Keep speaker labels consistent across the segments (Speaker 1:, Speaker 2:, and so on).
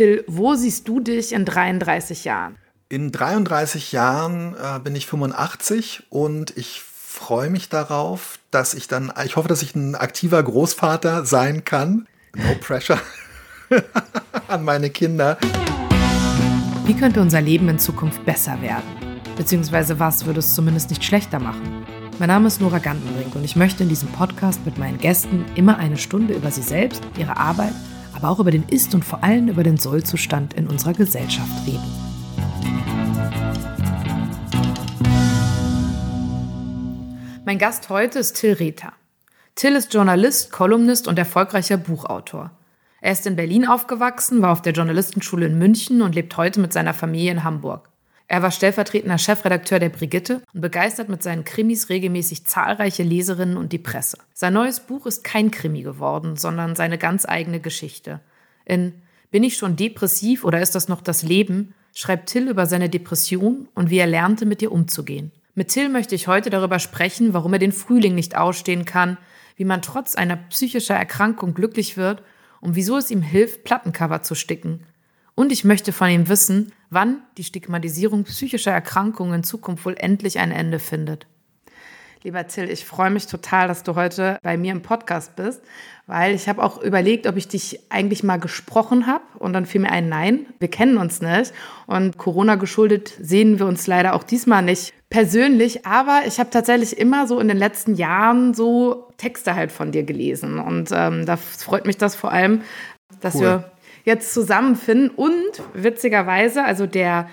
Speaker 1: Till, wo siehst du dich in 33 Jahren?
Speaker 2: In 33 Jahren äh, bin ich 85 und ich freue mich darauf, dass ich dann, ich hoffe, dass ich ein aktiver Großvater sein kann. No pressure an meine Kinder.
Speaker 1: Wie könnte unser Leben in Zukunft besser werden? Beziehungsweise was würde es zumindest nicht schlechter machen? Mein Name ist Nora Gantenbrink und ich möchte in diesem Podcast mit meinen Gästen immer eine Stunde über sie selbst, ihre Arbeit, aber auch über den Ist- und vor allem über den Sollzustand in unserer Gesellschaft reden. Mein Gast heute ist Till Rether. Till ist Journalist, Kolumnist und erfolgreicher Buchautor. Er ist in Berlin aufgewachsen, war auf der Journalistenschule in München und lebt heute mit seiner Familie in Hamburg. Er war stellvertretender Chefredakteur der Brigitte und begeistert mit seinen Krimis regelmäßig zahlreiche Leserinnen und die Presse. Sein neues Buch ist kein Krimi geworden, sondern seine ganz eigene Geschichte. In Bin ich schon depressiv oder ist das noch das Leben? schreibt Till über seine Depression und wie er lernte, mit ihr umzugehen. Mit Till möchte ich heute darüber sprechen, warum er den Frühling nicht ausstehen kann, wie man trotz einer psychischer Erkrankung glücklich wird und wieso es ihm hilft, Plattencover zu sticken. Und ich möchte von ihm wissen, wann die Stigmatisierung psychischer Erkrankungen in Zukunft wohl endlich ein Ende findet. Lieber Till, ich freue mich total, dass du heute bei mir im Podcast bist, weil ich habe auch überlegt, ob ich dich eigentlich mal gesprochen habe und dann fiel mir ein Nein, wir kennen uns nicht und Corona geschuldet sehen wir uns leider auch diesmal nicht persönlich, aber ich habe tatsächlich immer so in den letzten Jahren so Texte halt von dir gelesen und ähm, da freut mich das vor allem, dass cool. wir jetzt zusammenfinden. Und witzigerweise, also der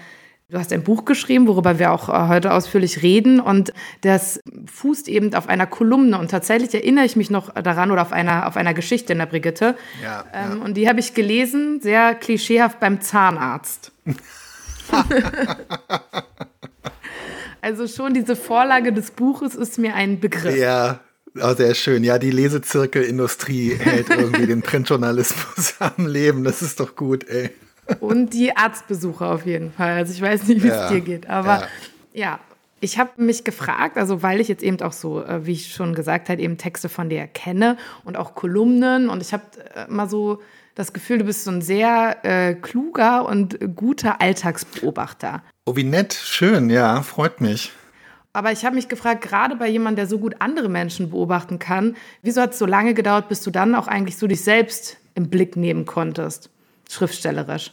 Speaker 1: Du hast ein Buch geschrieben, worüber wir auch äh, heute ausführlich reden. Und das fußt eben auf einer Kolumne. Und tatsächlich erinnere ich mich noch daran oder auf einer, auf einer Geschichte in der Brigitte. Ja, ähm, ja. Und die habe ich gelesen, sehr klischeehaft beim Zahnarzt. also schon diese Vorlage des Buches ist mir ein Begriff.
Speaker 2: Ja, Oh, sehr schön. Ja, die Lesezirkelindustrie hält irgendwie den Printjournalismus am Leben. Das ist doch gut, ey.
Speaker 1: Und die Arztbesuche auf jeden Fall. Also ich weiß nicht, wie ja, es dir geht. Aber ja, ja ich habe mich gefragt, also weil ich jetzt eben auch so, äh, wie ich schon gesagt habe, eben Texte von dir kenne und auch Kolumnen. Und ich habe äh, immer so das Gefühl, du bist so ein sehr äh, kluger und guter Alltagsbeobachter.
Speaker 2: Oh, wie nett. Schön, ja, freut mich.
Speaker 1: Aber ich habe mich gefragt, gerade bei jemandem, der so gut andere Menschen beobachten kann, wieso hat es so lange gedauert, bis du dann auch eigentlich so dich selbst im Blick nehmen konntest, schriftstellerisch?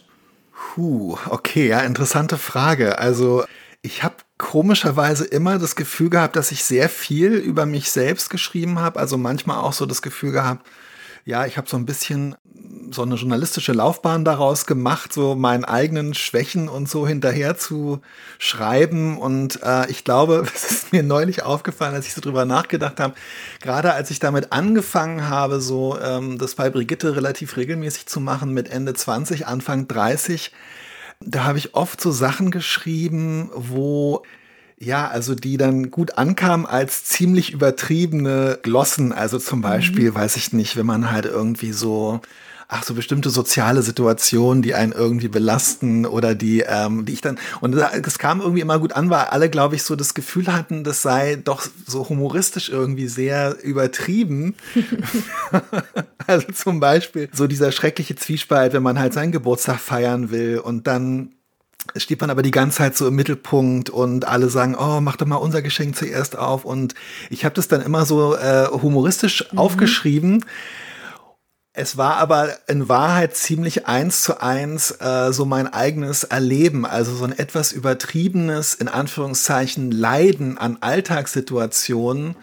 Speaker 2: Puh, okay, ja, interessante Frage. Also ich habe komischerweise immer das Gefühl gehabt, dass ich sehr viel über mich selbst geschrieben habe. Also manchmal auch so das Gefühl gehabt, ja, ich habe so ein bisschen so eine journalistische Laufbahn daraus gemacht, so meinen eigenen Schwächen und so hinterher zu schreiben. Und äh, ich glaube, es ist mir neulich aufgefallen, als ich so drüber nachgedacht habe, gerade als ich damit angefangen habe, so ähm, das bei Brigitte relativ regelmäßig zu machen mit Ende 20, Anfang 30, da habe ich oft so Sachen geschrieben, wo ja, also die dann gut ankamen als ziemlich übertriebene Glossen. Also zum Beispiel, mhm. weiß ich nicht, wenn man halt irgendwie so ach so bestimmte soziale Situationen, die einen irgendwie belasten oder die, ähm, die ich dann und das kam irgendwie immer gut an, weil alle, glaube ich, so das Gefühl hatten, das sei doch so humoristisch irgendwie sehr übertrieben. also zum Beispiel so dieser schreckliche Zwiespalt, wenn man halt seinen Geburtstag feiern will und dann steht man aber die ganze Zeit so im Mittelpunkt und alle sagen, oh, mach doch mal unser Geschenk zuerst auf. Und ich habe das dann immer so äh, humoristisch mhm. aufgeschrieben. Es war aber in Wahrheit ziemlich eins zu eins äh, so mein eigenes Erleben, also so ein etwas übertriebenes, in Anführungszeichen, Leiden an Alltagssituationen.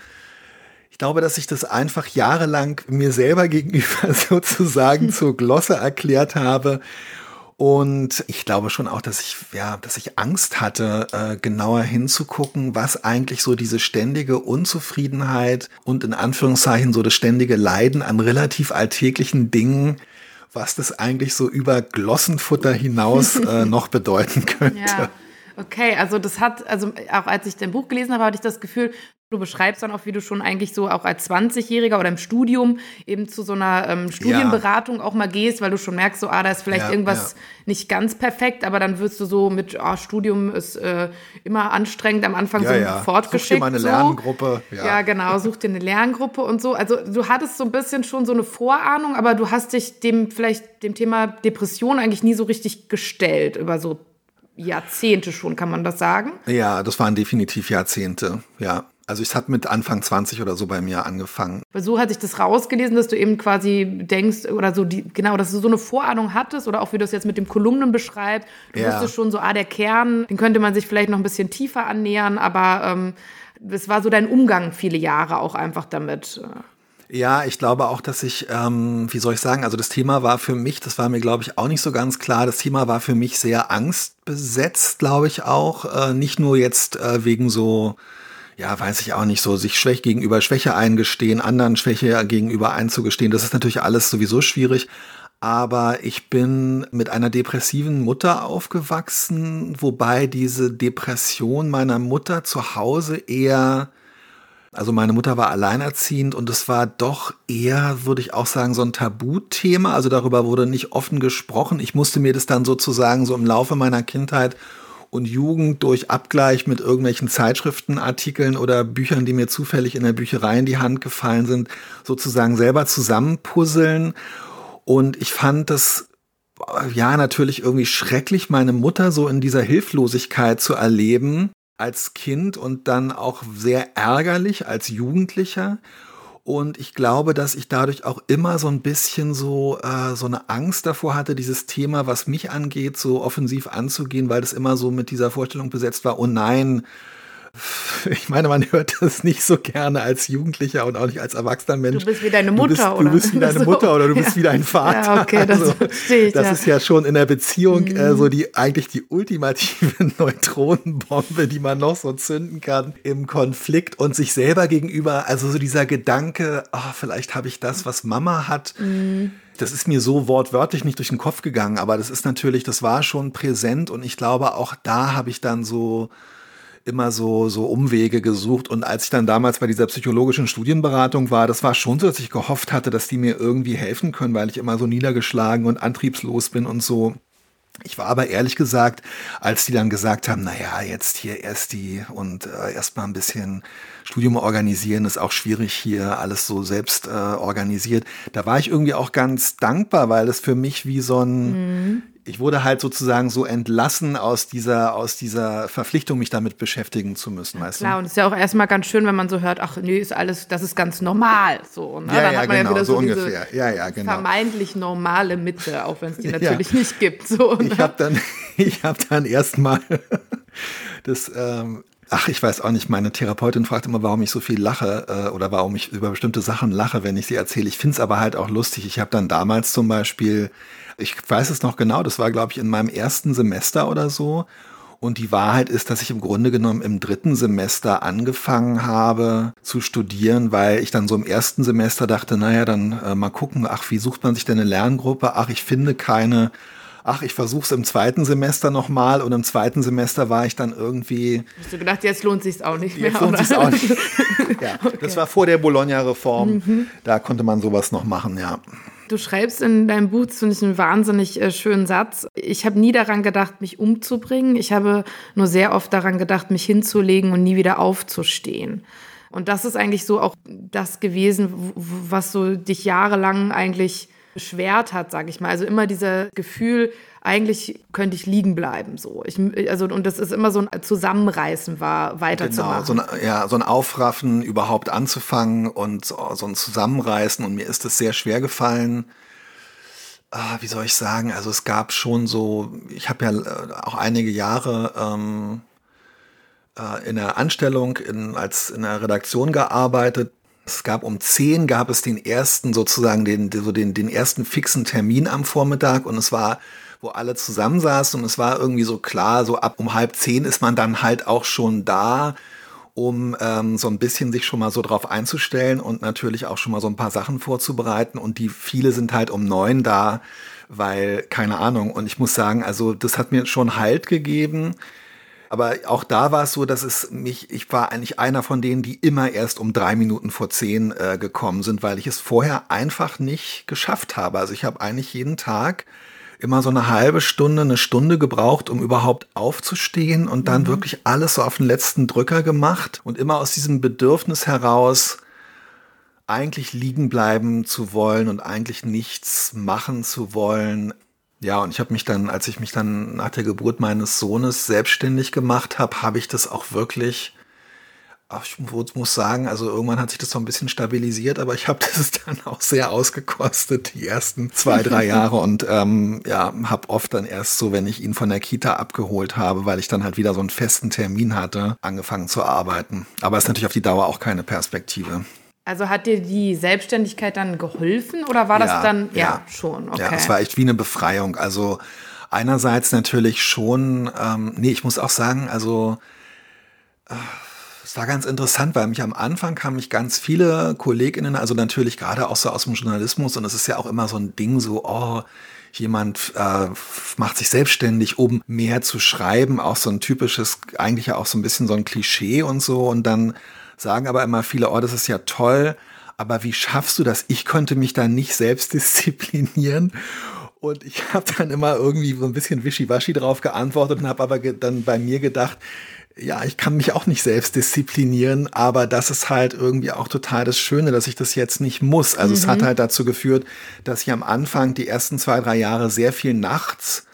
Speaker 2: Ich glaube, dass ich das einfach jahrelang mir selber gegenüber sozusagen zur Glosse erklärt habe und ich glaube schon auch, dass ich, ja, dass ich Angst hatte, äh, genauer hinzugucken, was eigentlich so diese ständige Unzufriedenheit und in Anführungszeichen so das ständige Leiden an relativ alltäglichen Dingen, was das eigentlich so über Glossenfutter hinaus äh, noch bedeuten könnte. Ja.
Speaker 1: Okay, also das hat, also auch als ich dein Buch gelesen habe, hatte ich das Gefühl, Du beschreibst dann auch, wie du schon eigentlich so auch als 20-Jähriger oder im Studium eben zu so einer ähm, Studienberatung ja. auch mal gehst, weil du schon merkst, so, ah, da ist vielleicht ja, irgendwas ja. nicht ganz perfekt, aber dann wirst du so mit, ah, Studium ist äh, immer anstrengend am Anfang so ja. fortgeschickt. Such dir
Speaker 2: mal eine
Speaker 1: so.
Speaker 2: Lerngruppe.
Speaker 1: Ja. genau, such dir eine Lerngruppe und so. Also du hattest so ein bisschen schon so eine Vorahnung, aber du hast dich dem vielleicht dem Thema Depression eigentlich nie so richtig gestellt über so Jahrzehnte schon, kann man das sagen?
Speaker 2: Ja, das waren definitiv Jahrzehnte, ja. Also es hat mit Anfang 20 oder so bei mir angefangen.
Speaker 1: Weil so hatte ich das rausgelesen, dass du eben quasi denkst oder so die, genau, dass du so eine Vorahnung hattest oder auch wie du es jetzt mit dem Kolumnen beschreibst. Du ja. wusstest schon so, ah, der Kern, den könnte man sich vielleicht noch ein bisschen tiefer annähern, aber ähm, das war so dein Umgang viele Jahre auch einfach damit.
Speaker 2: Ja, ich glaube auch, dass ich, ähm, wie soll ich sagen, also das Thema war für mich, das war mir, glaube ich, auch nicht so ganz klar. Das Thema war für mich sehr angstbesetzt, glaube ich auch. Äh, nicht nur jetzt äh, wegen so ja, weiß ich auch nicht so, sich schwäch gegenüber Schwäche eingestehen, anderen Schwäche gegenüber einzugestehen, das ist natürlich alles sowieso schwierig. Aber ich bin mit einer depressiven Mutter aufgewachsen, wobei diese Depression meiner Mutter zu Hause eher, also meine Mutter war alleinerziehend und es war doch eher, würde ich auch sagen, so ein Tabuthema. Also darüber wurde nicht offen gesprochen. Ich musste mir das dann sozusagen so im Laufe meiner Kindheit und Jugend durch Abgleich mit irgendwelchen Zeitschriftenartikeln oder Büchern, die mir zufällig in der Bücherei in die Hand gefallen sind, sozusagen selber zusammenpuzzeln. Und ich fand das ja natürlich irgendwie schrecklich, meine Mutter so in dieser Hilflosigkeit zu erleben als Kind und dann auch sehr ärgerlich als Jugendlicher. Und ich glaube, dass ich dadurch auch immer so ein bisschen so, äh, so eine Angst davor hatte, dieses Thema, was mich angeht, so offensiv anzugehen, weil das immer so mit dieser Vorstellung besetzt war, oh nein, ich meine, man hört das nicht so gerne als Jugendlicher und auch nicht als erwachsener Mensch.
Speaker 1: Du bist wie deine Mutter, du
Speaker 2: bist,
Speaker 1: oder?
Speaker 2: Du bist wie deine so. Mutter oder du bist ja. wie dein Vater.
Speaker 1: Ja, okay, das also, verstehe ich.
Speaker 2: Das ja. ist ja schon in der Beziehung mhm. äh, so die eigentlich die ultimative Neutronenbombe, die man noch so zünden kann im Konflikt und sich selber gegenüber. Also so dieser Gedanke, oh, vielleicht habe ich das, was Mama hat. Mhm das ist mir so wortwörtlich nicht durch den Kopf gegangen, aber das ist natürlich, das war schon präsent und ich glaube, auch da habe ich dann so immer so, so Umwege gesucht. Und als ich dann damals bei dieser psychologischen Studienberatung war, das war schon so, dass ich gehofft hatte, dass die mir irgendwie helfen können, weil ich immer so niedergeschlagen und antriebslos bin und so. Ich war aber ehrlich gesagt, als die dann gesagt haben, naja, jetzt hier erst die und äh, erstmal ein bisschen Studium organisieren, ist auch schwierig hier alles so selbst äh, organisiert. Da war ich irgendwie auch ganz dankbar, weil es für mich wie so ein, mhm ich wurde halt sozusagen so entlassen aus dieser, aus dieser Verpflichtung, mich damit beschäftigen zu müssen, weißt
Speaker 1: klar, du? und es ist ja auch erstmal ganz schön, wenn man so hört, ach nee, ist alles, das ist ganz normal. So,
Speaker 2: ne? Ja, Dann ja, hat man genau, ja wieder so, so ungefähr. Ja, ja, genau.
Speaker 1: vermeintlich normale Mitte, auch wenn es die natürlich ja. nicht gibt. So,
Speaker 2: ne? Ich habe dann, ich hab dann erstmal das ähm, Ach, ich weiß auch nicht. Meine Therapeutin fragt immer, warum ich so viel lache äh, oder warum ich über bestimmte Sachen lache, wenn ich sie erzähle. Ich finde es aber halt auch lustig. Ich habe dann damals zum Beispiel, ich weiß es noch genau, das war, glaube ich, in meinem ersten Semester oder so. Und die Wahrheit ist, dass ich im Grunde genommen im dritten Semester angefangen habe zu studieren, weil ich dann so im ersten Semester dachte, naja, dann äh, mal gucken, ach, wie sucht man sich denn eine Lerngruppe? Ach, ich finde keine ach, ich versuche es im zweiten Semester nochmal und im zweiten Semester war ich dann irgendwie.
Speaker 1: Hast du gedacht, jetzt lohnt sich auch nicht mehr?
Speaker 2: Jetzt lohnt sich auch nicht. ja, okay. das war vor der Bologna-Reform. Mhm. Da konnte man sowas noch machen, ja.
Speaker 1: Du schreibst in deinem Buch, das finde ich einen wahnsinnig äh, schönen Satz. Ich habe nie daran gedacht, mich umzubringen. Ich habe nur sehr oft daran gedacht, mich hinzulegen und nie wieder aufzustehen. Und das ist eigentlich so auch das gewesen, was so dich jahrelang eigentlich beschwert hat, sage ich mal. Also immer dieser Gefühl, eigentlich könnte ich liegen bleiben so. Ich, also und das ist immer so ein Zusammenreißen war, weiterzumachen.
Speaker 2: Genau, so ein, ja, so ein Aufraffen, überhaupt anzufangen und so, so ein Zusammenreißen. Und mir ist es sehr schwer gefallen. Ah, wie soll ich sagen? Also es gab schon so, ich habe ja äh, auch einige Jahre ähm, äh, in der Anstellung in, als in der Redaktion gearbeitet es gab um 10 gab es den ersten sozusagen den, so den, den ersten fixen Termin am Vormittag und es war, wo alle zusammensaßen und es war irgendwie so klar, so ab um halb zehn ist man dann halt auch schon da, um ähm, so ein bisschen sich schon mal so drauf einzustellen und natürlich auch schon mal so ein paar Sachen vorzubereiten und die viele sind halt um neun da, weil keine Ahnung. Und ich muss sagen, also das hat mir schon Halt gegeben Aber auch da war es so, dass es mich, ich war eigentlich einer von denen, die immer erst um drei Minuten vor zehn äh, gekommen sind, weil ich es vorher einfach nicht geschafft habe. Also ich habe eigentlich jeden Tag immer so eine halbe Stunde, eine Stunde gebraucht, um überhaupt aufzustehen und dann mhm. wirklich alles so auf den letzten Drücker gemacht und immer aus diesem Bedürfnis heraus, eigentlich liegen bleiben zu wollen und eigentlich nichts machen zu wollen. Ja, und ich habe mich dann, als ich mich dann nach der Geburt meines Sohnes selbstständig gemacht habe, habe ich das auch wirklich ich muss sagen, also irgendwann hat sich das so ein bisschen stabilisiert, aber ich habe das dann auch sehr ausgekostet, die ersten zwei, drei Jahre und ähm, ja, habe oft dann erst so, wenn ich ihn von der Kita abgeholt habe, weil ich dann halt wieder so einen festen Termin hatte, angefangen zu arbeiten. Aber es ist natürlich auf die Dauer auch keine Perspektive.
Speaker 1: Also hat dir die Selbstständigkeit dann geholfen oder war das ja, dann ja, ja schon?
Speaker 2: Okay. Ja, es war echt wie eine Befreiung. Also einerseits natürlich schon, ähm, nee, ich muss auch sagen, also äh, es war ganz interessant, weil mich am Anfang kamen mich ganz viele KollegInnen, also natürlich gerade auch so aus dem Journalismus und es ist ja auch immer so ein Ding so, oh, jemand äh, macht sich selbstständig, um mehr zu schreiben, auch so ein typisches, eigentlich ja auch so ein bisschen so ein Klischee und so und dann sagen aber immer viele, oh, das ist ja toll, aber wie schaffst du das? Ich könnte mich da nicht selbst disziplinieren. Und ich habe dann immer irgendwie so ein bisschen wischiwaschi drauf geantwortet und habe aber dann bei mir gedacht, ja, ich kann mich auch nicht selbst disziplinieren, aber das ist halt irgendwie auch total das Schöne, dass ich das jetzt nicht muss. Also mhm. es hat mhm. halt dazu geführt, dass ich am Anfang die ersten zwei, drei Jahre sehr viel nachts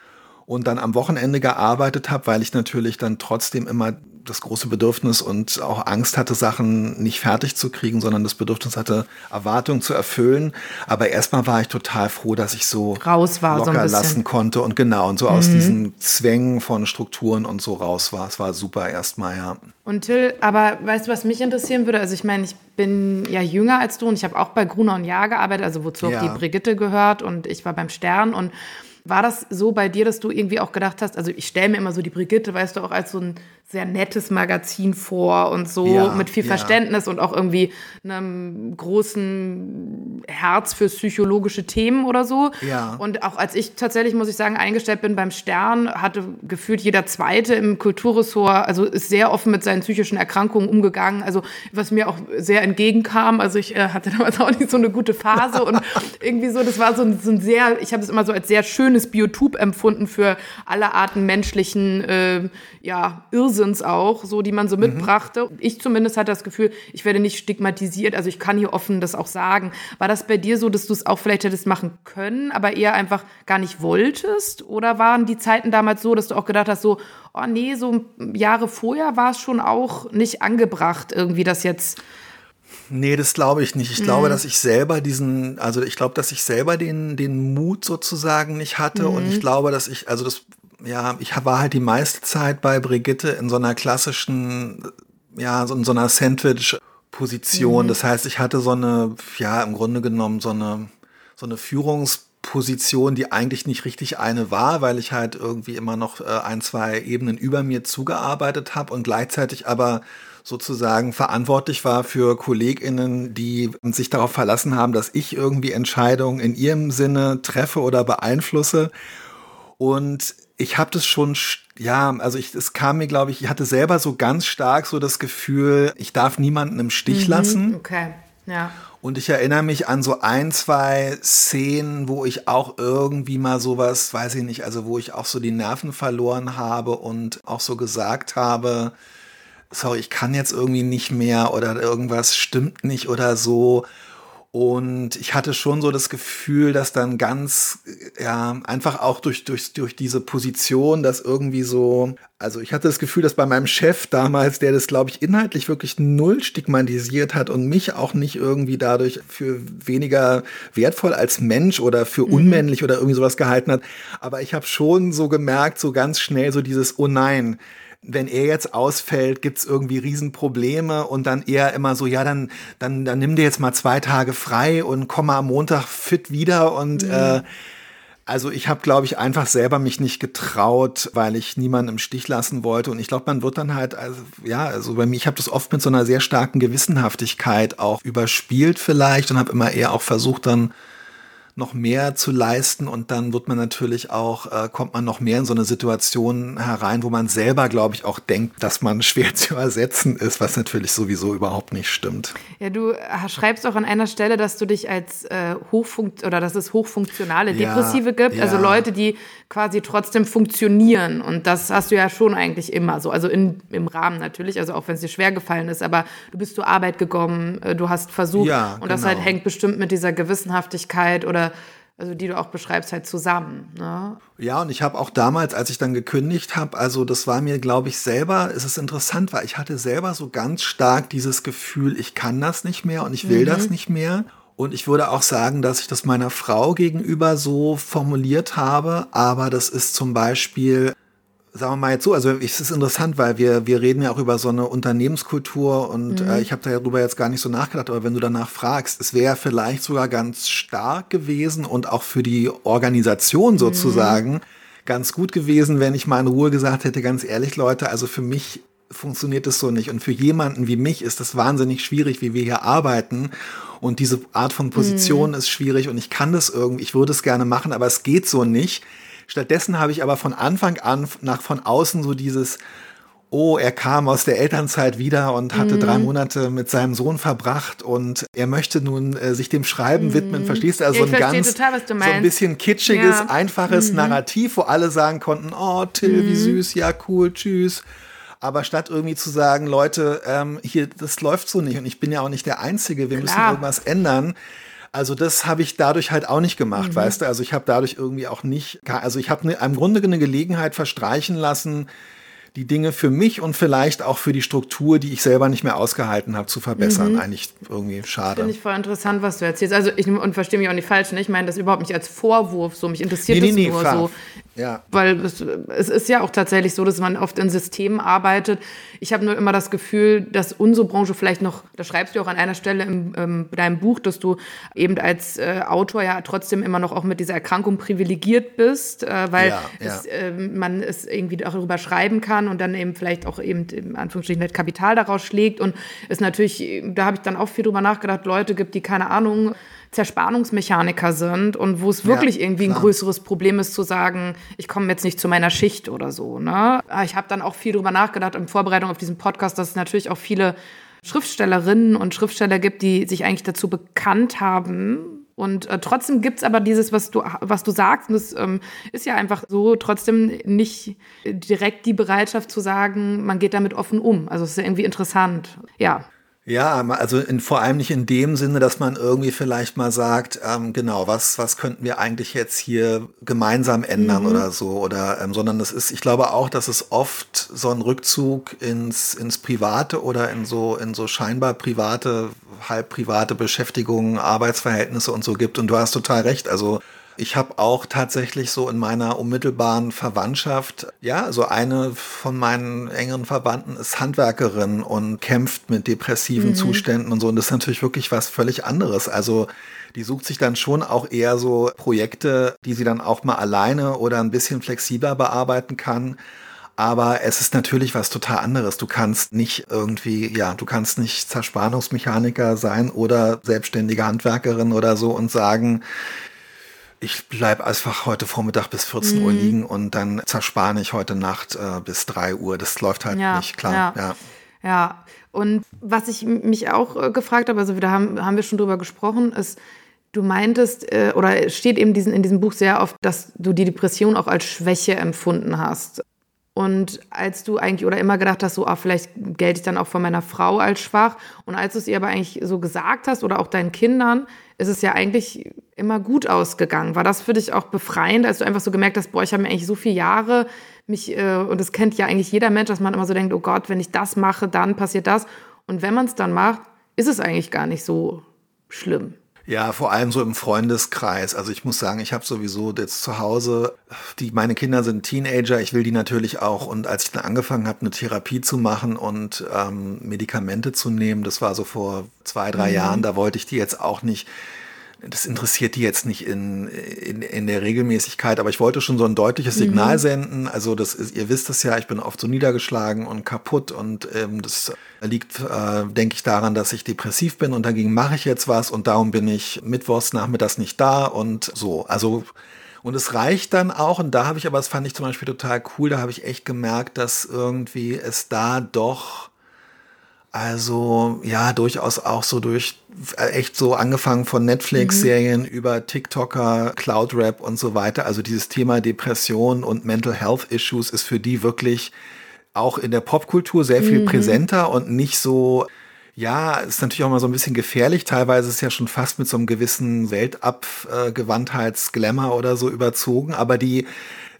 Speaker 2: und dann am Wochenende gearbeitet habe, weil ich natürlich dann trotzdem immer das große Bedürfnis und auch Angst hatte, Sachen nicht fertig zu kriegen, sondern das Bedürfnis hatte, Erwartungen zu erfüllen. Aber erstmal war ich total froh, dass ich so
Speaker 1: raus war,
Speaker 2: locker so lassen konnte und genau und so mhm. aus diesen Zwängen von Strukturen und so raus war. Es war super erstmal, ja.
Speaker 1: Und Till, aber weißt du, was mich interessieren würde? Also ich meine, ich bin ja jünger als du und ich habe auch bei Gruner und Jahr gearbeitet, also wozu ja. auch die Brigitte gehört und ich war beim Stern und war das so bei dir, dass du irgendwie auch gedacht hast, also ich stelle mir immer so die Brigitte, weißt du, auch als so ein sehr nettes Magazin vor und so ja, mit viel ja. Verständnis und auch irgendwie einem großen Herz für psychologische Themen oder so.
Speaker 2: Ja.
Speaker 1: Und auch als ich tatsächlich, muss ich sagen, eingestellt bin beim Stern, hatte gefühlt jeder Zweite im Kulturressort, also ist sehr offen mit seinen psychischen Erkrankungen umgegangen, also was mir auch sehr entgegenkam. Also ich äh, hatte damals auch nicht so eine gute Phase und irgendwie so, das war so ein, so ein sehr, ich habe es immer so als sehr schönes Biotop empfunden für alle Arten menschlichen, äh, ja, Irrsinn Irrsinns auch, so die man so mhm. mitbrachte. Mhm. Ich zumindest hatte das Gefühl, ich werde nicht stigmatisiert. Also ich kann hier offen das auch sagen. War das bei dir so, dass du es auch vielleicht hättest machen können, aber eher einfach gar nicht wolltest? Oder waren die Zeiten damals so, dass du auch gedacht hast, so, oh nee, so Jahre vorher war es schon auch nicht angebracht, irgendwie das jetzt.
Speaker 2: Nee, das glaube ich nicht. Ich mhm. glaube, dass ich selber diesen, also ich glaube, dass ich selber den, den Mut sozusagen nicht hatte. Mhm. Und ich glaube, dass ich, also das ja, ich war halt die meiste Zeit bei Brigitte in so einer klassischen, ja, so in so einer Sandwich-Position. Mhm. Das heißt, ich hatte so eine, ja, im Grunde genommen so eine, so eine Führungsposition, die eigentlich nicht richtig eine war, weil ich halt irgendwie immer noch äh, ein, zwei Ebenen über mir zugearbeitet habe und gleichzeitig aber sozusagen verantwortlich war für KollegInnen, die sich darauf verlassen haben, dass ich irgendwie Entscheidungen in ihrem Sinne treffe oder beeinflusse. Und ich habe das schon, ja, also ich, es kam mir, glaube ich, ich hatte selber so ganz stark so das Gefühl, ich darf niemanden im Stich mhm, lassen.
Speaker 1: Okay, ja.
Speaker 2: Und ich erinnere mich an so ein, zwei Szenen, wo ich auch irgendwie mal sowas, weiß ich nicht, also wo ich auch so die Nerven verloren habe und auch so gesagt habe, sorry, ich kann jetzt irgendwie nicht mehr oder irgendwas stimmt nicht oder so. Und ich hatte schon so das Gefühl, dass dann ganz, ja, einfach auch durch, durch, durch diese Position, dass irgendwie so, also ich hatte das Gefühl, dass bei meinem Chef damals, der das, glaube ich, inhaltlich wirklich null stigmatisiert hat und mich auch nicht irgendwie dadurch für weniger wertvoll als Mensch oder für mhm. unmännlich oder irgendwie sowas gehalten hat. Aber ich habe schon so gemerkt, so ganz schnell so dieses, oh nein, wenn er jetzt ausfällt, gibt's irgendwie Riesenprobleme und dann eher immer so, ja, dann, dann, dann nimm dir jetzt mal zwei Tage frei und komm mal am Montag fit wieder und mhm. äh, also ich habe, glaube ich, einfach selber mich nicht getraut, weil ich niemanden im Stich lassen wollte. Und ich glaube, man wird dann halt, also ja, also bei mir, ich habe das oft mit so einer sehr starken Gewissenhaftigkeit auch überspielt vielleicht und habe immer eher auch versucht dann noch mehr zu leisten und dann wird man natürlich auch, äh, kommt man noch mehr in so eine Situation herein, wo man selber, glaube ich, auch denkt, dass man schwer zu ersetzen ist, was natürlich sowieso überhaupt nicht stimmt.
Speaker 1: Ja, du äh, schreibst auch an einer Stelle, dass du dich als äh, hochfunkt oder dass es hochfunktionale Depressive ja, gibt, ja. also Leute, die quasi trotzdem funktionieren und das hast du ja schon eigentlich immer so, also in, im Rahmen natürlich, also auch wenn es dir schwer gefallen ist, aber du bist zur Arbeit gekommen, äh, du hast versucht ja, und genau. das halt genau. hängt bestimmt mit dieser Gewissenhaftigkeit oder also die du auch beschreibst, halt zusammen. Ne?
Speaker 2: Ja, und ich habe auch damals, als ich dann gekündigt habe, also das war mir, glaube ich, selber, es ist interessant, weil ich hatte selber so ganz stark dieses Gefühl, ich kann das nicht mehr und ich will mhm. das nicht mehr. Und ich würde auch sagen, dass ich das meiner Frau gegenüber so formuliert habe, aber das ist zum Beispiel sagen wir mal jetzt so, also es ist interessant, weil wir, wir reden ja auch über so eine Unternehmenskultur und mhm. äh, ich habe darüber jetzt gar nicht so nachgedacht, aber wenn du danach fragst, es wäre vielleicht sogar ganz stark gewesen und auch für die Organisation mhm. sozusagen mhm. ganz gut gewesen, wenn ich mal in Ruhe gesagt hätte, ganz ehrlich Leute, also für mich funktioniert es so nicht und für jemanden wie mich ist das wahnsinnig schwierig, wie wir hier arbeiten und diese Art von Position mhm. ist schwierig und ich kann das irgendwie, ich würde es gerne machen, aber es geht so nicht Stattdessen habe ich aber von Anfang an nach von außen so dieses, oh, er kam aus der Elternzeit wieder und hatte mhm. drei Monate mit seinem Sohn verbracht und er möchte nun äh, sich dem Schreiben mhm. widmen. Verstehst du? Also ein ganz total, so ein bisschen kitschiges, ja. einfaches mhm. Narrativ, wo alle sagen konnten, oh, Till, wie mhm. süß, ja, cool, tschüss. Aber statt irgendwie zu sagen, Leute, ähm, hier, das läuft so nicht und ich bin ja auch nicht der Einzige, wir Klar. müssen irgendwas ändern, also das habe ich dadurch halt auch nicht gemacht, mhm. weißt du? Also ich habe dadurch irgendwie auch nicht, also ich habe ne, im Grunde eine Gelegenheit verstreichen lassen, die Dinge für mich und vielleicht auch für die Struktur, die ich selber nicht mehr ausgehalten habe, zu verbessern. Mhm. Eigentlich irgendwie schade.
Speaker 1: Finde ich voll interessant, was du erzählst. Also ich und verstehe mich auch nicht falsch. Ne? Ich meine das überhaupt nicht als Vorwurf. So mich interessiert nee, nee, das nee, nur klar. so. Ja. Weil es, es, ist ja auch tatsächlich so, dass man oft in Systemen arbeitet. Ich habe nur immer das Gefühl, dass unsere Branche vielleicht noch, da schreibst du auch an einer Stelle in ähm, deinem Buch, dass du eben als äh, Autor ja trotzdem immer noch auch mit dieser Erkrankung privilegiert bist, äh, weil ja, ja. Es, äh, man es irgendwie darüber schreiben kann und dann eben vielleicht auch eben in Anführungsstrichen nicht Kapital daraus schlägt. Und es natürlich, da habe ich dann auch viel drüber nachgedacht, Leute gibt, die keine Ahnung, Zerspannungsmechaniker sind und wo es wirklich ja, irgendwie ein größeres Problem ist zu sagen, ich komme jetzt nicht zu meiner Schicht oder so. Ne? Ich habe dann auch viel drüber nachgedacht in Vorbereitung auf diesen Podcast, dass es natürlich auch viele Schriftstellerinnen und Schriftsteller gibt, die sich eigentlich dazu bekannt haben, und äh, trotzdem gibt's aber dieses, was du, was du sagst, und das ähm, ist ja einfach so, trotzdem nicht direkt die Bereitschaft zu sagen, man geht damit offen um. Also es ist ja irgendwie interessant. Ja.
Speaker 2: Ja, also in, vor allem nicht in dem Sinne, dass man irgendwie vielleicht mal sagt, ähm, genau, was, was könnten wir eigentlich jetzt hier gemeinsam ändern mhm. oder so, oder, ähm, sondern es ist, ich glaube auch, dass es oft so einen Rückzug ins, ins Private oder in so, in so scheinbar private, halb private Beschäftigungen, Arbeitsverhältnisse und so gibt. Und du hast total recht. Also ich habe auch tatsächlich so in meiner unmittelbaren Verwandtschaft, ja, so eine von meinen engeren Verwandten ist Handwerkerin und kämpft mit depressiven mhm. Zuständen und so. Und das ist natürlich wirklich was völlig anderes. Also die sucht sich dann schon auch eher so Projekte, die sie dann auch mal alleine oder ein bisschen flexibler bearbeiten kann. Aber es ist natürlich was total anderes. Du kannst nicht irgendwie, ja, du kannst nicht Zerspannungsmechaniker sein oder selbstständige Handwerkerin oder so und sagen, ich bleibe einfach heute Vormittag bis 14 mhm. Uhr liegen und dann zerspare ich heute Nacht äh, bis 3 Uhr. Das läuft halt ja, nicht, klar.
Speaker 1: Ja. ja. ja. und was ich mich auch äh, gefragt habe, also da haben, haben wir schon drüber gesprochen, ist, du meintest, äh, oder steht eben diesen, in diesem Buch sehr oft, dass du die Depression auch als Schwäche empfunden hast. Und als du eigentlich oder immer gedacht hast, so, ah, vielleicht gelte ich dann auch von meiner Frau als schwach. Und als du es ihr aber eigentlich so gesagt hast oder auch deinen Kindern, ist es ja eigentlich immer gut ausgegangen. War das für dich auch befreiend, als du einfach so gemerkt hast, boah, ich habe mir eigentlich so viele Jahre mich, äh, und das kennt ja eigentlich jeder Mensch, dass man immer so denkt, oh Gott, wenn ich das mache, dann passiert das. Und wenn man es dann macht, ist es eigentlich gar nicht so schlimm.
Speaker 2: Ja, vor allem so im Freundeskreis. Also ich muss sagen, ich habe sowieso jetzt zu Hause, die meine Kinder sind Teenager, ich will die natürlich auch. Und als ich dann angefangen habe, eine Therapie zu machen und ähm, Medikamente zu nehmen, das war so vor zwei, drei mhm. Jahren, da wollte ich die jetzt auch nicht das interessiert die jetzt nicht in, in, in der Regelmäßigkeit, aber ich wollte schon so ein deutliches Signal mhm. senden. Also das ist, ihr wisst es ja, ich bin oft so niedergeschlagen und kaputt und ähm, das liegt, äh, denke ich, daran, dass ich depressiv bin und dagegen mache ich jetzt was und darum bin ich mittwochs nachmittags nicht da und so. Also und es reicht dann auch, und da habe ich aber, das fand ich zum Beispiel total cool, da habe ich echt gemerkt, dass irgendwie es da doch also ja, durchaus auch so durch äh, echt so angefangen von Netflix-Serien mhm. über TikToker, Cloud-Rap und so weiter. Also dieses Thema Depression und Mental Health Issues ist für die wirklich auch in der Popkultur sehr viel mhm. präsenter und nicht so ja, ist natürlich auch mal so ein bisschen gefährlich. Teilweise ist es ja schon fast mit so einem gewissen Weltabgewandtheitsglamour oder so überzogen. Aber die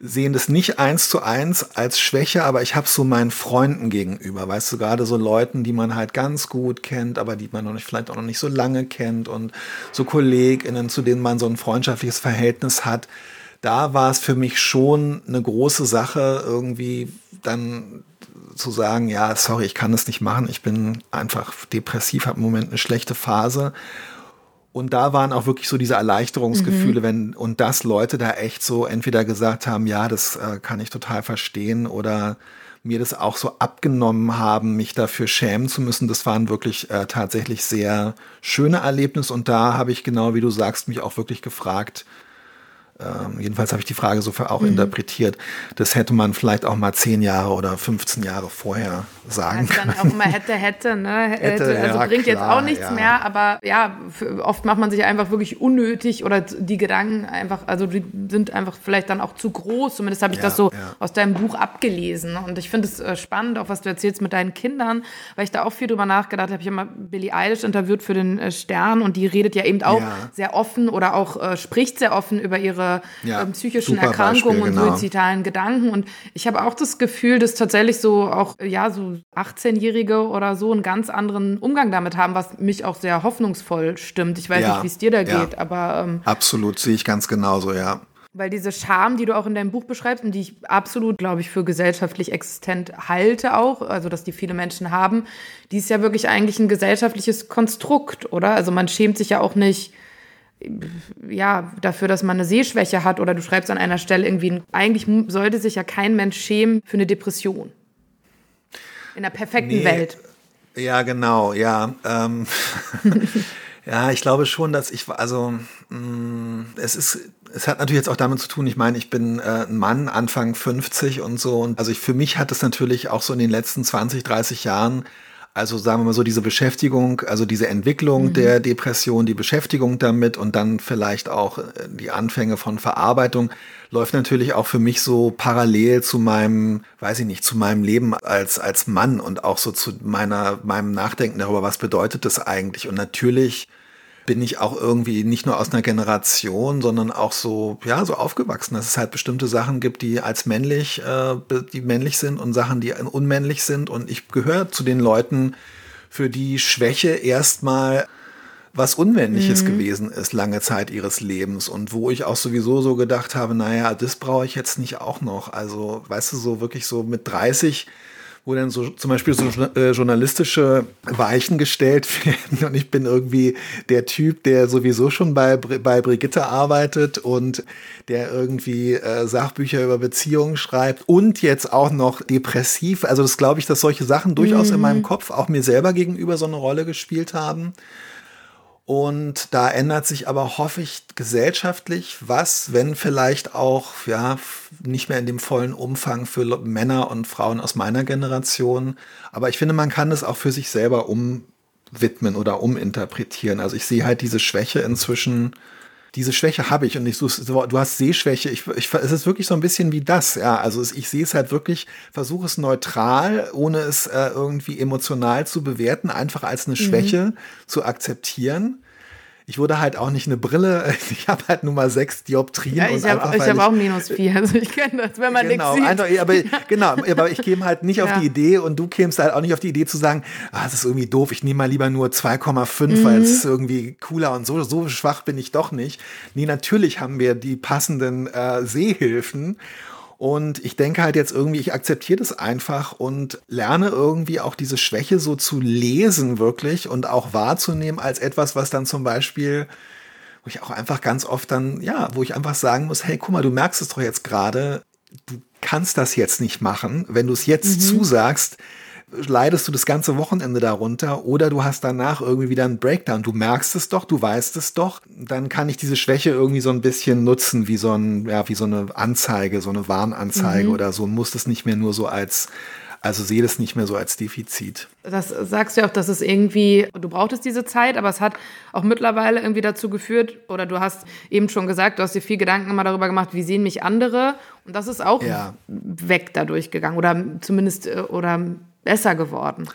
Speaker 2: sehen das nicht eins zu eins als Schwäche, aber ich habe so meinen Freunden gegenüber, weißt du, gerade so Leuten, die man halt ganz gut kennt, aber die man noch nicht, vielleicht auch noch nicht so lange kennt und so KollegInnen, zu denen man so ein freundschaftliches Verhältnis hat. Da war es für mich schon eine große Sache, irgendwie dann zu sagen, ja, sorry, ich kann das nicht machen, ich bin einfach depressiv, habe im Moment eine schlechte Phase und da waren auch wirklich so diese Erleichterungsgefühle, mhm. wenn und dass Leute da echt so entweder gesagt haben, ja, das äh, kann ich total verstehen oder mir das auch so abgenommen haben, mich dafür schämen zu müssen. Das waren wirklich äh, tatsächlich sehr schöne Erlebnisse und da habe ich genau, wie du sagst, mich auch wirklich gefragt, ähm, jedenfalls habe ich die Frage so auch mhm. interpretiert. Das hätte man vielleicht auch mal zehn Jahre oder 15 Jahre vorher sagen
Speaker 1: können. Dann auch immer hätte, hätte, ne? Hätte, also ja, bringt klar, jetzt auch nichts ja. mehr, aber ja, oft macht man sich einfach wirklich unnötig oder die Gedanken einfach, also die sind einfach vielleicht dann auch zu groß. Zumindest habe ich ja, das so aus deinem Buch abgelesen. Und ich finde es äh, spannend, auch was du erzählst mit deinen Kindern, weil ich da auch viel drüber nachgedacht habe. Ich habe mal Billie Eilish interviewt für den äh, Stern und die redet ja eben auch sehr offen oder auch äh, spricht sehr offen über ihre ja, ähm, psychischen Erkrankungen Beispiel, und suizidalen Gedanken. Und ich habe auch das Gefühl, dass tatsächlich so auch, ja, so 18-Jährige oder so einen ganz anderen Umgang damit haben, was mich auch sehr hoffnungsvoll stimmt. Ich weiß ja, nicht, wie es dir da ja. geht, aber. Ähm,
Speaker 2: Absolut, sehe ich ganz genauso, ja.
Speaker 1: Weil diese Scham, die du auch in deinem Buch beschreibst und die ich absolut, glaube ich, für gesellschaftlich existent halte auch, also dass die viele Menschen haben, die ist ja wirklich eigentlich ein gesellschaftliches Konstrukt, oder? Also man schämt sich ja auch nicht ja, dafür, dass man eine Sehschwäche hat oder du schreibst an einer Stelle irgendwie, eigentlich sollte sich ja kein Mensch schämen für eine Depression. In der perfekten nee, Welt.
Speaker 2: Ja, genau, ja. Ähm, ja, ich glaube schon, dass ich, also, mh, mm, es ist, es hat natürlich jetzt auch damit zu tun, ich meine, ich bin äh, ein Mann, Anfang 50 und so. Und also ich, für mich hat es natürlich auch so in den letzten 20, 30 Jahren also sagen wir mal so, diese Beschäftigung, also diese Entwicklung mhm. der Depression, die Beschäftigung damit und dann vielleicht auch äh, die Anfänge von Verarbeitung läuft natürlich auch für mich so parallel zu meinem, weiß ich nicht, zu meinem Leben als, als Mann und auch so zu meiner, meinem Nachdenken darüber, was bedeutet das eigentlich. Und natürlich bin ich auch irgendwie nicht nur aus einer Generation, sondern auch so, ja, so aufgewachsen, dass es halt bestimmte Sachen gibt, die als männlich, äh, die männlich sind und Sachen, die unmännlich sind. Und ich gehöre zu den Leuten, für die Schwäche erstmal was Unmännliches mhm. gewesen ist, lange Zeit ihres Lebens. Und wo ich auch sowieso so gedacht habe, naja, das brauche ich jetzt nicht auch noch. Also, weißt du, so wirklich so mit 30 wo dann so zum Beispiel so äh, journalistische Weichen gestellt werden und ich bin irgendwie der Typ, der sowieso schon bei, bei Brigitte arbeitet und der irgendwie äh, Sachbücher über Beziehungen schreibt und jetzt auch noch depressiv. Also das glaube ich, dass solche Sachen durchaus mhm. in meinem Kopf auch mir selber gegenüber so eine Rolle gespielt haben. Und da ändert sich aber, hoffe ich, gesellschaftlich was, wenn vielleicht auch, ja, nicht mehr in dem vollen Umfang für Männer und Frauen aus meiner Generation. Aber ich finde, man kann es auch für sich selber umwidmen oder uminterpretieren. Also ich sehe halt diese Schwäche inzwischen diese Schwäche habe ich und ich, du, du hast Sehschwäche. Ich, ich, es ist wirklich so ein bisschen wie das. Ja, also ich sehe es halt wirklich, versuche es neutral, ohne es äh, irgendwie emotional zu bewerten, einfach als eine mhm. Schwäche mhm. zu akzeptieren ich wurde halt auch nicht eine Brille, ich habe halt nur mal sechs Dioptrien. Ja,
Speaker 1: ich habe hab auch minus vier, also ich kenne das, wenn man
Speaker 2: genau,
Speaker 1: nichts
Speaker 2: sieht. Einfach, aber, genau, aber ich käme halt nicht ja. auf die Idee und du kämst halt auch nicht auf die Idee zu sagen, ah, das ist irgendwie doof, ich nehme mal lieber nur 2,5, mhm. weil es irgendwie cooler und so, so schwach bin ich doch nicht. Nee, natürlich haben wir die passenden äh, Sehhilfen und ich denke halt jetzt irgendwie, ich akzeptiere das einfach und lerne irgendwie auch diese Schwäche so zu lesen wirklich und auch wahrzunehmen als etwas, was dann zum Beispiel wo ich auch einfach ganz oft dann, ja, wo ich einfach sagen muss, hey, guck mal, du merkst es doch jetzt gerade, du kannst das jetzt nicht machen. Wenn du es jetzt mhm. zusagst, leidest du das ganze Wochenende darunter oder du hast danach irgendwie wieder einen Breakdown. Du merkst es doch, du weißt es doch. Dann kann ich diese Schwäche irgendwie so ein bisschen nutzen, wie so ein, ja, wie so eine Anzeige, so eine Warnanzeige mhm. oder so und muss das nicht mehr nur so als also sehe das nicht mehr so als Defizit.
Speaker 1: Das sagst du ja auch, dass es irgendwie, du brauchtest diese Zeit, aber es hat auch mittlerweile irgendwie dazu geführt, oder du hast eben schon gesagt, du hast dir viel Gedanken immer darüber gemacht, wie sehen mich andere. Und das ist auch ja. weg dadurch gegangen oder zumindest äh, oder besser geworden.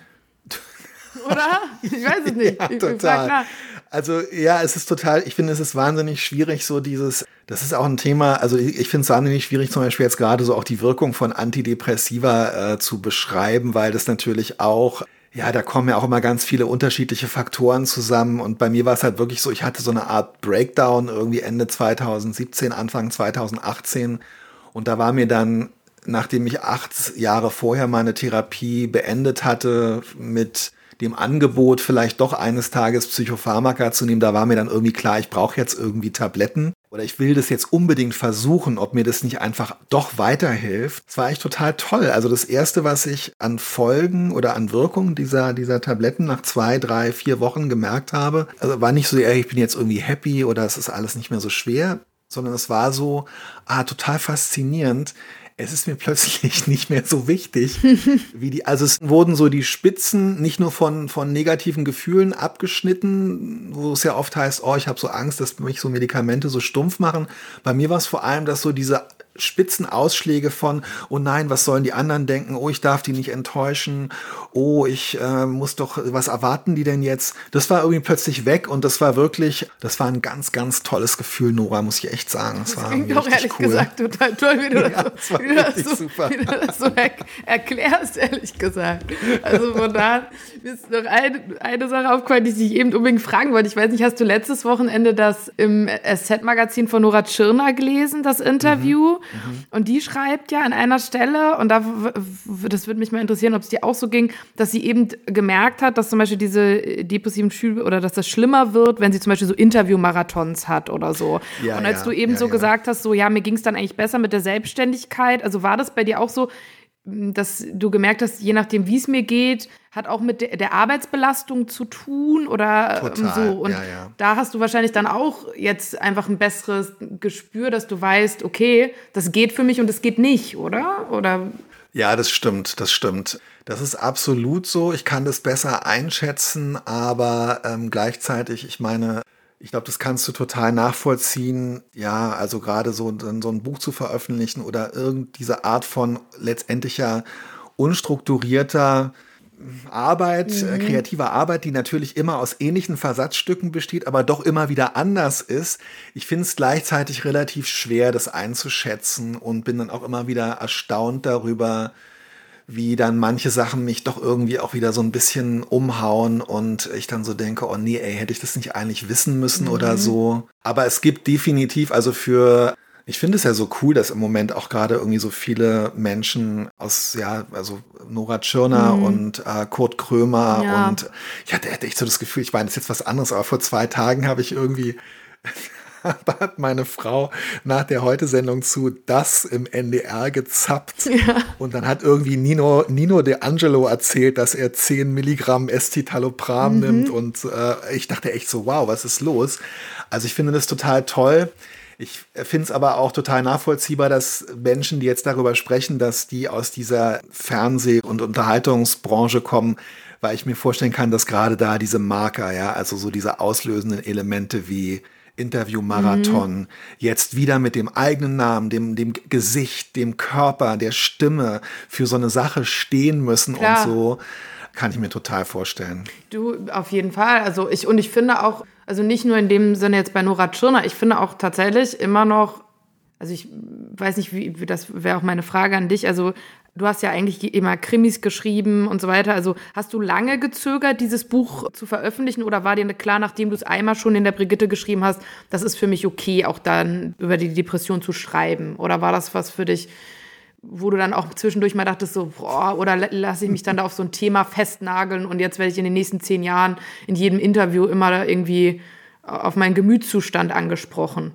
Speaker 1: Oder? Ich weiß es nicht.
Speaker 2: ja, total. Also ja, es ist total, ich finde, es ist wahnsinnig schwierig, so dieses, das ist auch ein Thema, also ich, ich finde es wahnsinnig schwierig, zum Beispiel jetzt gerade so auch die Wirkung von Antidepressiva äh, zu beschreiben, weil das natürlich auch ja, da kommen ja auch immer ganz viele unterschiedliche Faktoren zusammen. Und bei mir war es halt wirklich so, ich hatte so eine Art Breakdown irgendwie Ende 2017, Anfang 2018. Und da war mir dann nachdem ich acht Jahre vorher meine Therapie beendet hatte mit dem Angebot, vielleicht doch eines Tages Psychopharmaka zu nehmen, da war mir dann irgendwie klar, ich brauche jetzt irgendwie Tabletten oder ich will das jetzt unbedingt versuchen, ob mir das nicht einfach doch weiterhilft. Das war echt total toll. Also das erste, was ich an Folgen oder an Wirkungen dieser, dieser Tabletten nach zwei, drei, vier Wochen gemerkt habe, also war nicht so, ich bin jetzt irgendwie happy oder es ist alles nicht mehr so schwer, sondern es war so, ah, total faszinierend es ist mir plötzlich nicht mehr so wichtig, wie die, also es wurden so die Spitzen nicht nur von, von negativen Gefühlen abgeschnitten, wo es ja oft heißt, oh, ich habe so Angst, dass mich so Medikamente so stumpf machen. Bei mir war es vor allem, dass so diese Spitzenausschläge von, oh nein, was sollen die anderen denken? Oh, ich darf die nicht enttäuschen. Oh, ich äh, muss doch, was erwarten die denn jetzt? Das war irgendwie plötzlich weg und das war wirklich, das war ein ganz, ganz tolles Gefühl, Nora, muss ich echt sagen. Das, das war
Speaker 1: klingt auch ehrlich cool. gesagt total toll, wie du ja, das, so, wie du das so, wie du das so er erklärst, ehrlich gesagt. Also von da ist noch eine, eine Sache aufgefallen, die ich eben unbedingt fragen wollte. Ich weiß nicht, hast du letztes Wochenende das im SZ-Magazin von Nora Tschirner gelesen, das Interview? Mhm. Mhm. Und die schreibt ja an einer Stelle, und da, das würde mich mal interessieren, ob es dir auch so ging, dass sie eben gemerkt hat, dass zum Beispiel diese depressiven Schübe oder dass das schlimmer wird, wenn sie zum Beispiel so Interviewmarathons hat oder so. Ja, und als ja, du eben ja, so gesagt hast, so ja, mir ging es dann eigentlich besser mit der Selbstständigkeit, also war das bei dir auch so, dass du gemerkt hast, je nachdem, wie es mir geht, hat auch mit der, Arbeitsbelastung zu tun oder ähm, Total, so. Und ja, ja. da hast du wahrscheinlich dann auch jetzt einfach ein besseres Gespür, dass du weißt, okay, das geht für mich und das geht nicht, oder? Oder?
Speaker 2: Ja, das stimmt, das stimmt. Das ist absolut so. Ich kann das besser einschätzen, aber ähm, gleichzeitig, ich meine, ich glaube, das kannst du total nachvollziehen. Ja, also gerade so, so ein Buch zu veröffentlichen oder irgend diese Art von letztendlicher unstrukturierter Arbeit, äh, mhm. kreativer Arbeit, die natürlich immer aus ähnlichen Versatzstücken besteht, aber doch immer wieder anders ist. Ich finde es gleichzeitig relativ schwer, das einzuschätzen und bin dann auch immer wieder erstaunt darüber, wie dann manche Sachen mich doch irgendwie auch wieder so ein bisschen umhauen und ich dann so denke, oh nee, ey, hätte ich das nicht eigentlich wissen müssen mhm. oder so. Aber es gibt definitiv, also für ich finde es ja so cool, dass im Moment auch gerade irgendwie so viele Menschen aus, ja, also Nora Tschirner mhm. und äh, Kurt Krömer ja. und ja, da hätte ich so das Gefühl, ich meine, das ist jetzt was anderes, aber vor zwei Tagen habe ich irgendwie hat meine Frau nach der Heute-Sendung zu das im NDR gezappt. Ja. Und dann hat irgendwie Nino, Nino De Angelo erzählt, dass er 10 Milligramm Escitalopram mhm. nimmt. Und äh, ich dachte echt so, wow, was ist los? Also ich finde das total toll. Ich finde es aber auch total nachvollziehbar, dass Menschen, die jetzt darüber sprechen, dass die aus dieser Fernseh- und Unterhaltungsbranche kommen, weil ich mir vorstellen kann, dass gerade da diese Marker, ja, also so diese auslösenden Elemente wie Interviewmarathon, mhm. jetzt wieder mit dem eigenen Namen, dem, dem Gesicht, dem Körper, der Stimme für so eine Sache stehen müssen Klar. und so, kann ich mir total vorstellen.
Speaker 1: Du, auf jeden Fall. Also ich, und ich finde auch, also nicht nur in dem Sinne jetzt bei Nora Tschirner, ich finde auch tatsächlich immer noch, also ich weiß nicht, wie, das wäre auch meine Frage an dich, also Du hast ja eigentlich immer Krimis geschrieben und so weiter. Also hast du lange gezögert, dieses Buch zu veröffentlichen oder war dir klar, nachdem du es einmal schon in der Brigitte geschrieben hast, das ist für mich okay, auch dann über die Depression zu schreiben? Oder war das was für dich, wo du dann auch zwischendurch mal dachtest, so, boah, oder lasse ich mich dann da auf so ein Thema festnageln und jetzt werde ich in den nächsten zehn Jahren in jedem Interview immer irgendwie auf meinen Gemütszustand angesprochen.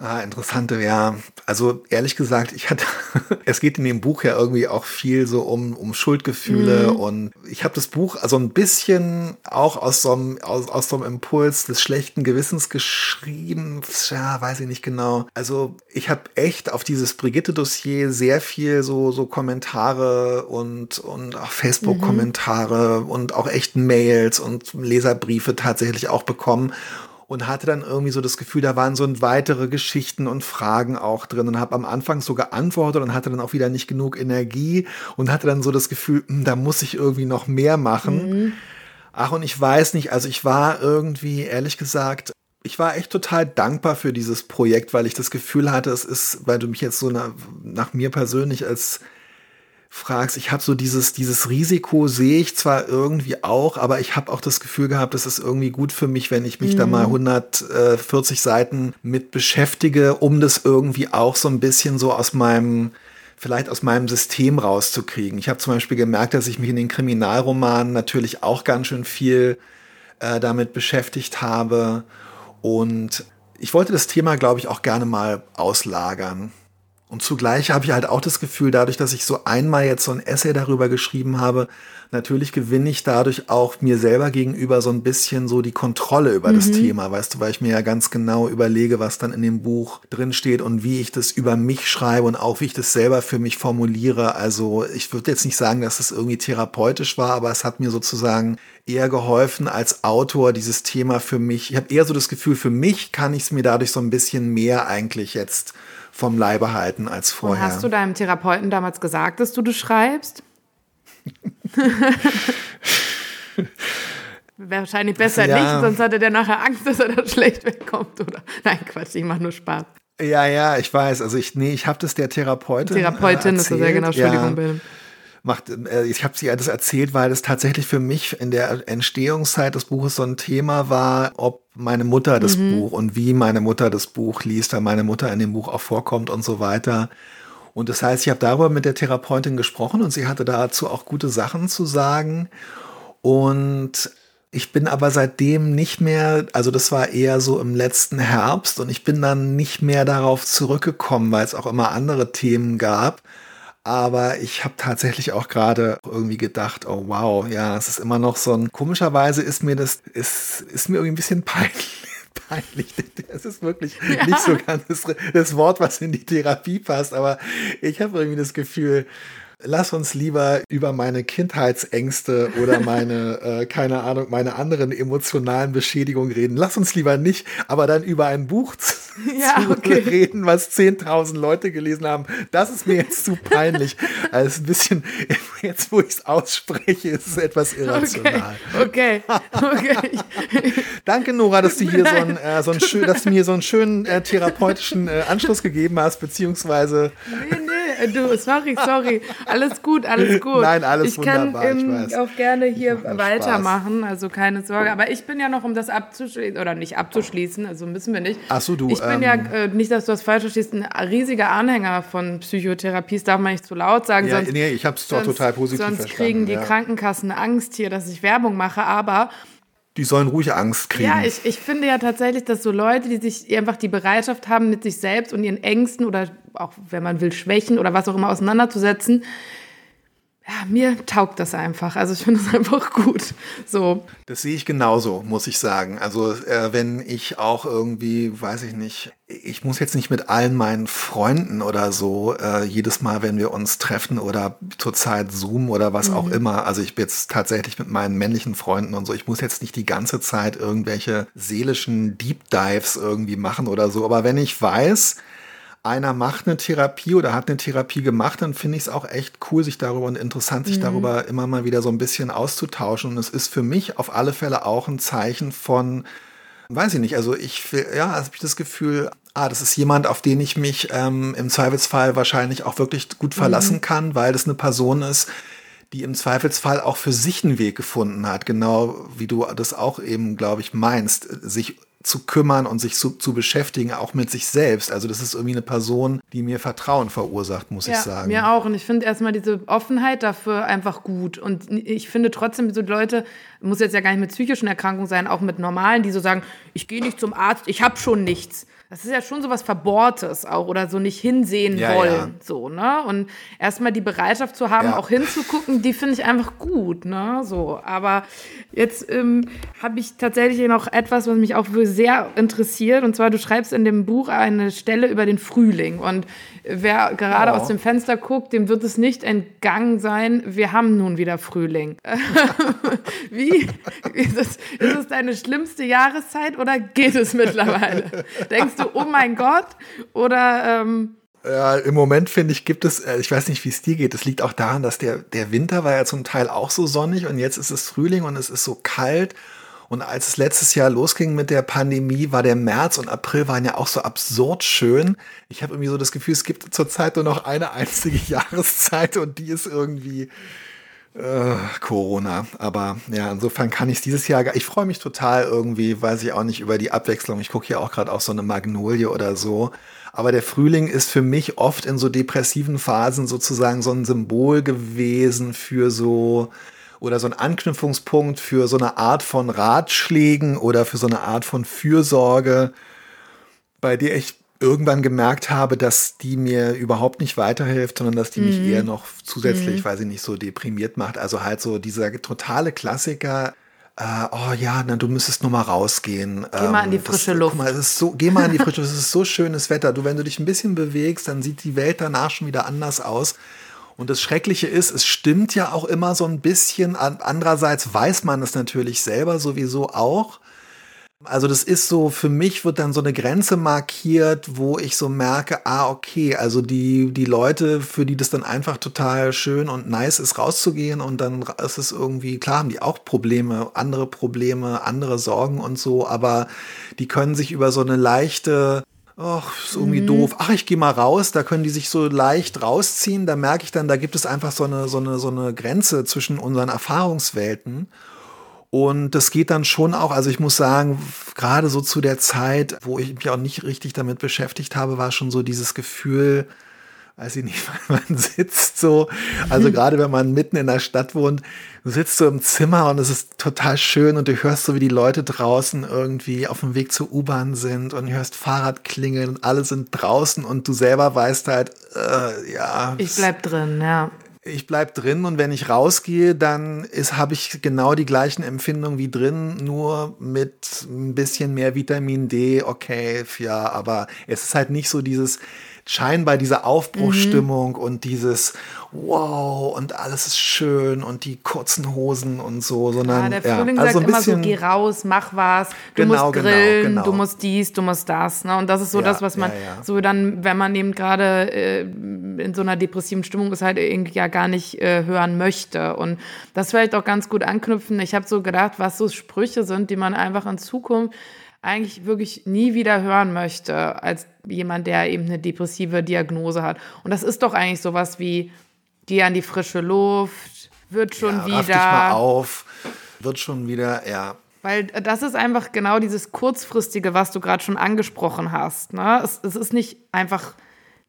Speaker 2: Ah, interessante, ja. Also ehrlich gesagt, ich hatte, es geht in dem Buch ja irgendwie auch viel so um, um Schuldgefühle mhm. und ich habe das Buch also ein bisschen auch aus so, einem, aus, aus so einem Impuls des schlechten Gewissens geschrieben. Ja, weiß ich nicht genau. Also ich habe echt auf dieses Brigitte-Dossier sehr viel so, so Kommentare und, und auch Facebook-Kommentare mhm. und auch echt Mails und Leserbriefe tatsächlich auch bekommen und hatte dann irgendwie so das Gefühl, da waren so weitere Geschichten und Fragen auch drin und habe am Anfang so geantwortet und hatte dann auch wieder nicht genug Energie und hatte dann so das Gefühl, hm, da muss ich irgendwie noch mehr machen. Mhm. Ach, und ich weiß nicht, also ich war irgendwie, ehrlich gesagt, ich war echt total dankbar für dieses Projekt, weil ich das Gefühl hatte, es ist, weil du mich jetzt so nach, nach mir persönlich als fragst, ich habe so dieses, dieses Risiko sehe ich zwar irgendwie auch, aber ich habe auch das Gefühl gehabt, es ist irgendwie gut für mich, wenn ich mich mhm. da mal 140 Seiten mit beschäftige, um das irgendwie auch so ein bisschen so aus meinem vielleicht aus meinem System rauszukriegen. Ich habe zum Beispiel gemerkt, dass ich mich in den Kriminalromanen natürlich auch ganz schön viel äh, damit beschäftigt habe. Und ich wollte das Thema, glaube ich, auch gerne mal auslagern. Und zugleich habe ich halt auch das Gefühl, dadurch, dass ich so einmal jetzt so ein Essay darüber geschrieben habe, natürlich gewinne ich dadurch auch mir selber gegenüber so ein bisschen so die Kontrolle über mhm. das Thema, weißt du, weil ich mir ja ganz genau überlege, was dann in dem Buch drin steht und wie ich das über mich schreibe und auch wie ich das selber für mich formuliere. Also ich würde jetzt nicht sagen, dass es das irgendwie therapeutisch war, aber es hat mir sozusagen eher geholfen als Autor dieses Thema für mich. Ich habe eher so das Gefühl, für mich kann ich es mir dadurch so ein bisschen mehr eigentlich jetzt vom Leibe halten als vorher.
Speaker 1: Und hast du deinem Therapeuten damals gesagt, dass du das schreibst? Wäre wahrscheinlich besser ja. nicht, sonst hatte der nachher Angst, dass er da schlecht wegkommt, oder? Nein, Quatsch, ich mache nur Spaß.
Speaker 2: Ja, ja, ich weiß. Also ich, nee, ich habe das der Therapeutin.
Speaker 1: Therapeutin äh, ist das ja genau, Entschuldigung, ja.
Speaker 2: Bill macht, äh, ich habe sie das erzählt, weil das tatsächlich für mich in der Entstehungszeit des Buches so ein Thema war, ob meine Mutter das mhm. Buch und wie meine Mutter das Buch liest, da meine Mutter in dem Buch auch vorkommt und so weiter. Und das heißt, ich habe darüber mit der Therapeutin gesprochen und sie hatte dazu auch gute Sachen zu sagen. Und ich bin aber seitdem nicht mehr, also das war eher so im letzten Herbst und ich bin dann nicht mehr darauf zurückgekommen, weil es auch immer andere Themen gab. Aber ich habe tatsächlich auch gerade irgendwie gedacht, oh wow, ja, es ist immer noch so ein, komischerweise ist mir das, ist, ist mir irgendwie ein bisschen peinlich peinlich. Das ist wirklich ja. nicht so ganz das, das, Wort, was in die Therapie passt, aber ich habe irgendwie das Gefühl, lass uns lieber über meine Kindheitsängste oder meine, äh, keine Ahnung, meine anderen emotionalen Beschädigungen reden. Lass uns lieber nicht, aber dann über ein Buch zu, ja, okay. reden, was 10.000 Leute gelesen haben. Das ist mir jetzt zu peinlich. Also ein bisschen, jetzt wo ich es ausspreche, ist es etwas irrational.
Speaker 1: Okay, okay. okay.
Speaker 2: Danke, Nora, dass du hier so, ein, äh, so ein schön, dass du mir so einen schönen äh, therapeutischen äh, Anschluss gegeben hast, beziehungsweise.
Speaker 1: Nee, du, sorry, sorry. Alles gut, alles gut.
Speaker 2: Nein, alles
Speaker 1: ich kann,
Speaker 2: wunderbar,
Speaker 1: ich weiß. auch gerne hier weitermachen, also keine Sorge. Aber ich bin ja noch, um das abzuschließen, oder nicht abzuschließen, also müssen wir nicht.
Speaker 2: Ach so, du.
Speaker 1: Ich bin ähm, ja, äh, nicht, dass du das falsch verstehst, ein riesiger Anhänger von Psychotherapie. Das darf man nicht zu laut sagen.
Speaker 2: Ja, sonst, nee, ich habe es doch total positiv
Speaker 1: sonst
Speaker 2: verstanden.
Speaker 1: Sonst kriegen die
Speaker 2: ja.
Speaker 1: Krankenkassen Angst hier, dass ich Werbung mache, aber
Speaker 2: die sollen ruhig Angst kriegen.
Speaker 1: Ja, ich, ich finde ja tatsächlich, dass so Leute, die sich einfach die Bereitschaft haben, mit sich selbst und ihren Ängsten oder auch, wenn man will, Schwächen oder was auch immer auseinanderzusetzen, ja, mir taugt das einfach. Also ich finde es einfach gut. So.
Speaker 2: Das sehe ich genauso, muss ich sagen. Also äh, wenn ich auch irgendwie, weiß ich nicht, ich muss jetzt nicht mit allen meinen Freunden oder so äh, jedes Mal, wenn wir uns treffen oder zurzeit Zoom oder was mhm. auch immer. Also ich bin jetzt tatsächlich mit meinen männlichen Freunden und so. Ich muss jetzt nicht die ganze Zeit irgendwelche seelischen Deep Dives irgendwie machen oder so. Aber wenn ich weiß, einer macht eine Therapie oder hat eine Therapie gemacht, dann finde ich es auch echt cool, sich darüber und interessant, sich mhm. darüber immer mal wieder so ein bisschen auszutauschen. Und es ist für mich auf alle Fälle auch ein Zeichen von, weiß ich nicht, also ich, ja, also habe ich das Gefühl, ah, das ist jemand, auf den ich mich ähm, im Zweifelsfall wahrscheinlich auch wirklich gut verlassen mhm. kann, weil das eine Person ist, die im Zweifelsfall auch für sich einen Weg gefunden hat, genau wie du das auch eben, glaube ich, meinst, sich zu kümmern und sich zu, zu beschäftigen, auch mit sich selbst. Also das ist irgendwie eine Person, die mir Vertrauen verursacht, muss
Speaker 1: ja,
Speaker 2: ich sagen.
Speaker 1: Mir auch. Und ich finde erstmal diese Offenheit dafür einfach gut. Und ich finde trotzdem, so Leute, muss jetzt ja gar nicht mit psychischen Erkrankungen sein, auch mit normalen, die so sagen, ich gehe nicht zum Arzt, ich habe schon nichts. Das ist ja schon so was Verbohrtes auch oder so nicht hinsehen
Speaker 2: Ja,
Speaker 1: wollen.
Speaker 2: ja.
Speaker 1: So, ne? Und erstmal die Bereitschaft zu haben,
Speaker 2: Ja.
Speaker 1: auch hinzugucken, die finde ich einfach gut, ne? So. Aber jetzt ähm, habe ich tatsächlich noch etwas, was mich auch sehr interessiert. Und zwar, du schreibst in dem Buch eine Stelle über den Frühling. Und wer gerade
Speaker 2: Oh.
Speaker 1: aus dem Fenster guckt, dem wird es nicht entgangen sein, wir haben nun wieder Frühling. Wie? Ist es, ist es deine schlimmste Jahreszeit oder geht es mittlerweile? Denkst du, oh mein Gott? Oder ähm,
Speaker 2: Ja, im Moment finde ich, gibt es, äh, ich weiß nicht, wie es dir geht. Es liegt auch daran, dass der, der Winter war ja zum Teil auch so sonnig und jetzt ist es Frühling und es ist so kalt. Und als es letztes Jahr losging mit der Pandemie, war der März und April waren ja auch so absurd schön. Ich habe irgendwie so das Gefühl, es gibt zurzeit nur noch eine einzige Jahreszeit und die ist irgendwie äh, Corona. Aber ja, insofern kann ich dieses Jahr, gar- ich freue mich total irgendwie, weiß ich auch nicht, über die Abwechslung. Ich gucke hier auch gerade auf so eine Magnolie oder so. Aber der Frühling ist für mich oft in so depressiven Phasen sozusagen so ein Symbol gewesen für so oder so ein Anknüpfungspunkt für so eine Art von Ratschlägen oder für so eine Art von Fürsorge, bei der ich irgendwann gemerkt habe, dass die mir überhaupt nicht weiterhilft, sondern dass die mich eher noch zusätzlich, weiß ich nicht, so deprimiert macht. Also halt so dieser totale Klassiker. Äh, oh ja, na, du müsstest nur mal rausgehen.
Speaker 1: Geh mal in die
Speaker 2: das-
Speaker 1: frische
Speaker 2: guck
Speaker 1: Luft.
Speaker 2: Mal, es ist so, geh mal in die frische Luft. Es ist so schönes Wetter. Du, wenn du dich ein bisschen bewegst, dann sieht die Welt danach schon wieder anders aus. Und das Schreckliche ist, es stimmt ja auch immer so ein bisschen. An- Andererseits weiß man es natürlich selber sowieso auch. Also das ist so, für mich wird dann so eine Grenze markiert, wo ich so merke, ah, okay, also die, die Leute, für die das dann einfach total schön und nice ist, rauszugehen und dann ist es irgendwie, klar haben die auch Probleme, andere Probleme, andere Sorgen und so, aber die können sich über so eine leichte, ach, ist irgendwie doof, ach, ich gehe mal raus, da können die sich so leicht rausziehen, da merke ich dann, da gibt es einfach so eine, so eine, so eine Grenze zwischen unseren Erfahrungswelten. Und das geht dann schon auch, also ich muss sagen, gerade so zu der Zeit, wo ich mich auch nicht richtig damit beschäftigt habe, war schon so dieses Gefühl, weiß ich nicht, man sitzt so, also gerade wenn man mitten in der Stadt wohnt, du sitzt so im Zimmer und es ist total schön und du hörst so, wie die Leute draußen irgendwie auf dem Weg zur U-Bahn sind und hörst Fahrrad klingeln und alle sind draußen und du selber weißt halt, äh, ja.
Speaker 1: ich bleib drin, ja.
Speaker 2: Ich bleib drin und wenn ich rausgehe, dann habe ich genau die gleichen Empfindungen wie drin, nur mit ein bisschen mehr Vitamin D. Okay, ja, aber es ist halt nicht so dieses scheinbar diese Aufbruchsstimmung und dieses Wow und alles ist schön und die kurzen Hosen und so, sondern
Speaker 1: Ja, der Frühling
Speaker 2: also
Speaker 1: sagt immer so, geh raus, mach was, du
Speaker 2: Genau,
Speaker 1: musst
Speaker 2: genau,
Speaker 1: grillen,
Speaker 2: genau.
Speaker 1: du musst dies, du musst das. Ne? Und das ist so
Speaker 2: Ja,
Speaker 1: das, was man
Speaker 2: ja, ja.
Speaker 1: so dann, wenn man eben gerade äh, in so einer depressiven Stimmung ist, halt irgendwie ja gar nicht äh, hören möchte. Und das vielleicht auch ganz gut anknüpfen. Ich habe so gedacht, was so Sprüche sind, die man einfach in Zukunft eigentlich wirklich nie wieder hören möchte, als jemand, der eben eine depressive Diagnose hat. Und das ist doch eigentlich sowas wie, geh an die frische Luft, wird schon
Speaker 2: ja,
Speaker 1: wieder.
Speaker 2: raff dich mal auf, wird schon wieder, ja.
Speaker 1: Weil das ist einfach genau dieses kurzfristige, was du gerade schon angesprochen hast. Ne? Es, es ist nicht einfach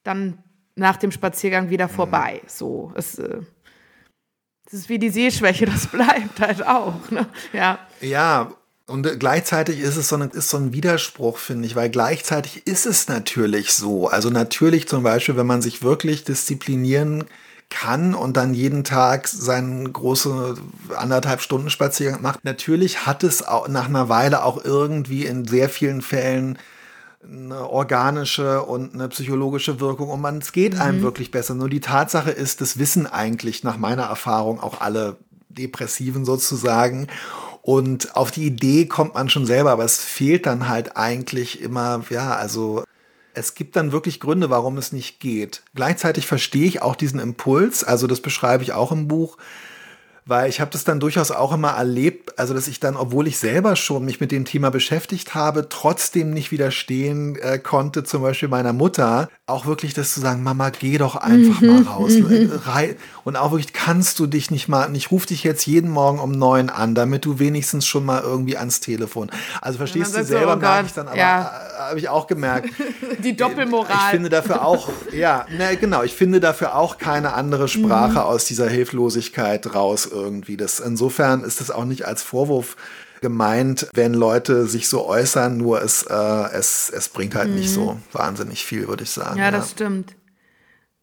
Speaker 1: dann nach dem Spaziergang wieder vorbei. So, es, äh, es ist wie die Sehschwäche, das bleibt halt auch. Ne? Ja.
Speaker 2: Ja, und äh, gleichzeitig ist es so ein, ist so ein Widerspruch, finde ich, weil gleichzeitig ist es natürlich so. Also natürlich zum Beispiel, wenn man sich wirklich disziplinieren kann und dann jeden Tag seinen große anderthalb Stunden Spaziergang macht, natürlich hat es auch nach einer Weile auch irgendwie in sehr vielen Fällen eine organische und eine psychologische Wirkung und man, es geht einem wirklich besser. Nur die Tatsache ist, das wissen eigentlich nach meiner Erfahrung auch alle Depressiven sozusagen. Und auf die Idee kommt man schon selber, aber es fehlt dann halt eigentlich immer, ja, also es gibt dann wirklich Gründe, warum es nicht geht. Gleichzeitig verstehe ich auch diesen Impuls, also das beschreibe ich auch im Buch, weil ich habe das dann durchaus auch immer erlebt, also dass ich dann, obwohl ich selber schon mich mit dem Thema beschäftigt habe, trotzdem nicht widerstehen äh, konnte, zum Beispiel meiner Mutter, auch wirklich das zu sagen, Mama, geh doch einfach mal raus. Und auch wirklich, kannst du dich nicht mal, ich rufe dich jetzt jeden Morgen um neun an, damit du wenigstens schon mal irgendwie ans Telefon. Also verstehst du selber, so, oh merke ich dann aber, ja. Äh, habe ich auch gemerkt.
Speaker 1: Die Doppelmoral.
Speaker 2: Ich finde dafür auch, ja, na, genau, ich finde dafür auch keine andere Sprache mhm. aus dieser Hilflosigkeit raus irgendwie. Das, insofern ist das auch nicht als Vorwurf gemeint, wenn Leute sich so äußern, nur es, äh, es, es bringt halt mhm. nicht so wahnsinnig viel, würde ich sagen.
Speaker 1: Ja, das ja. stimmt.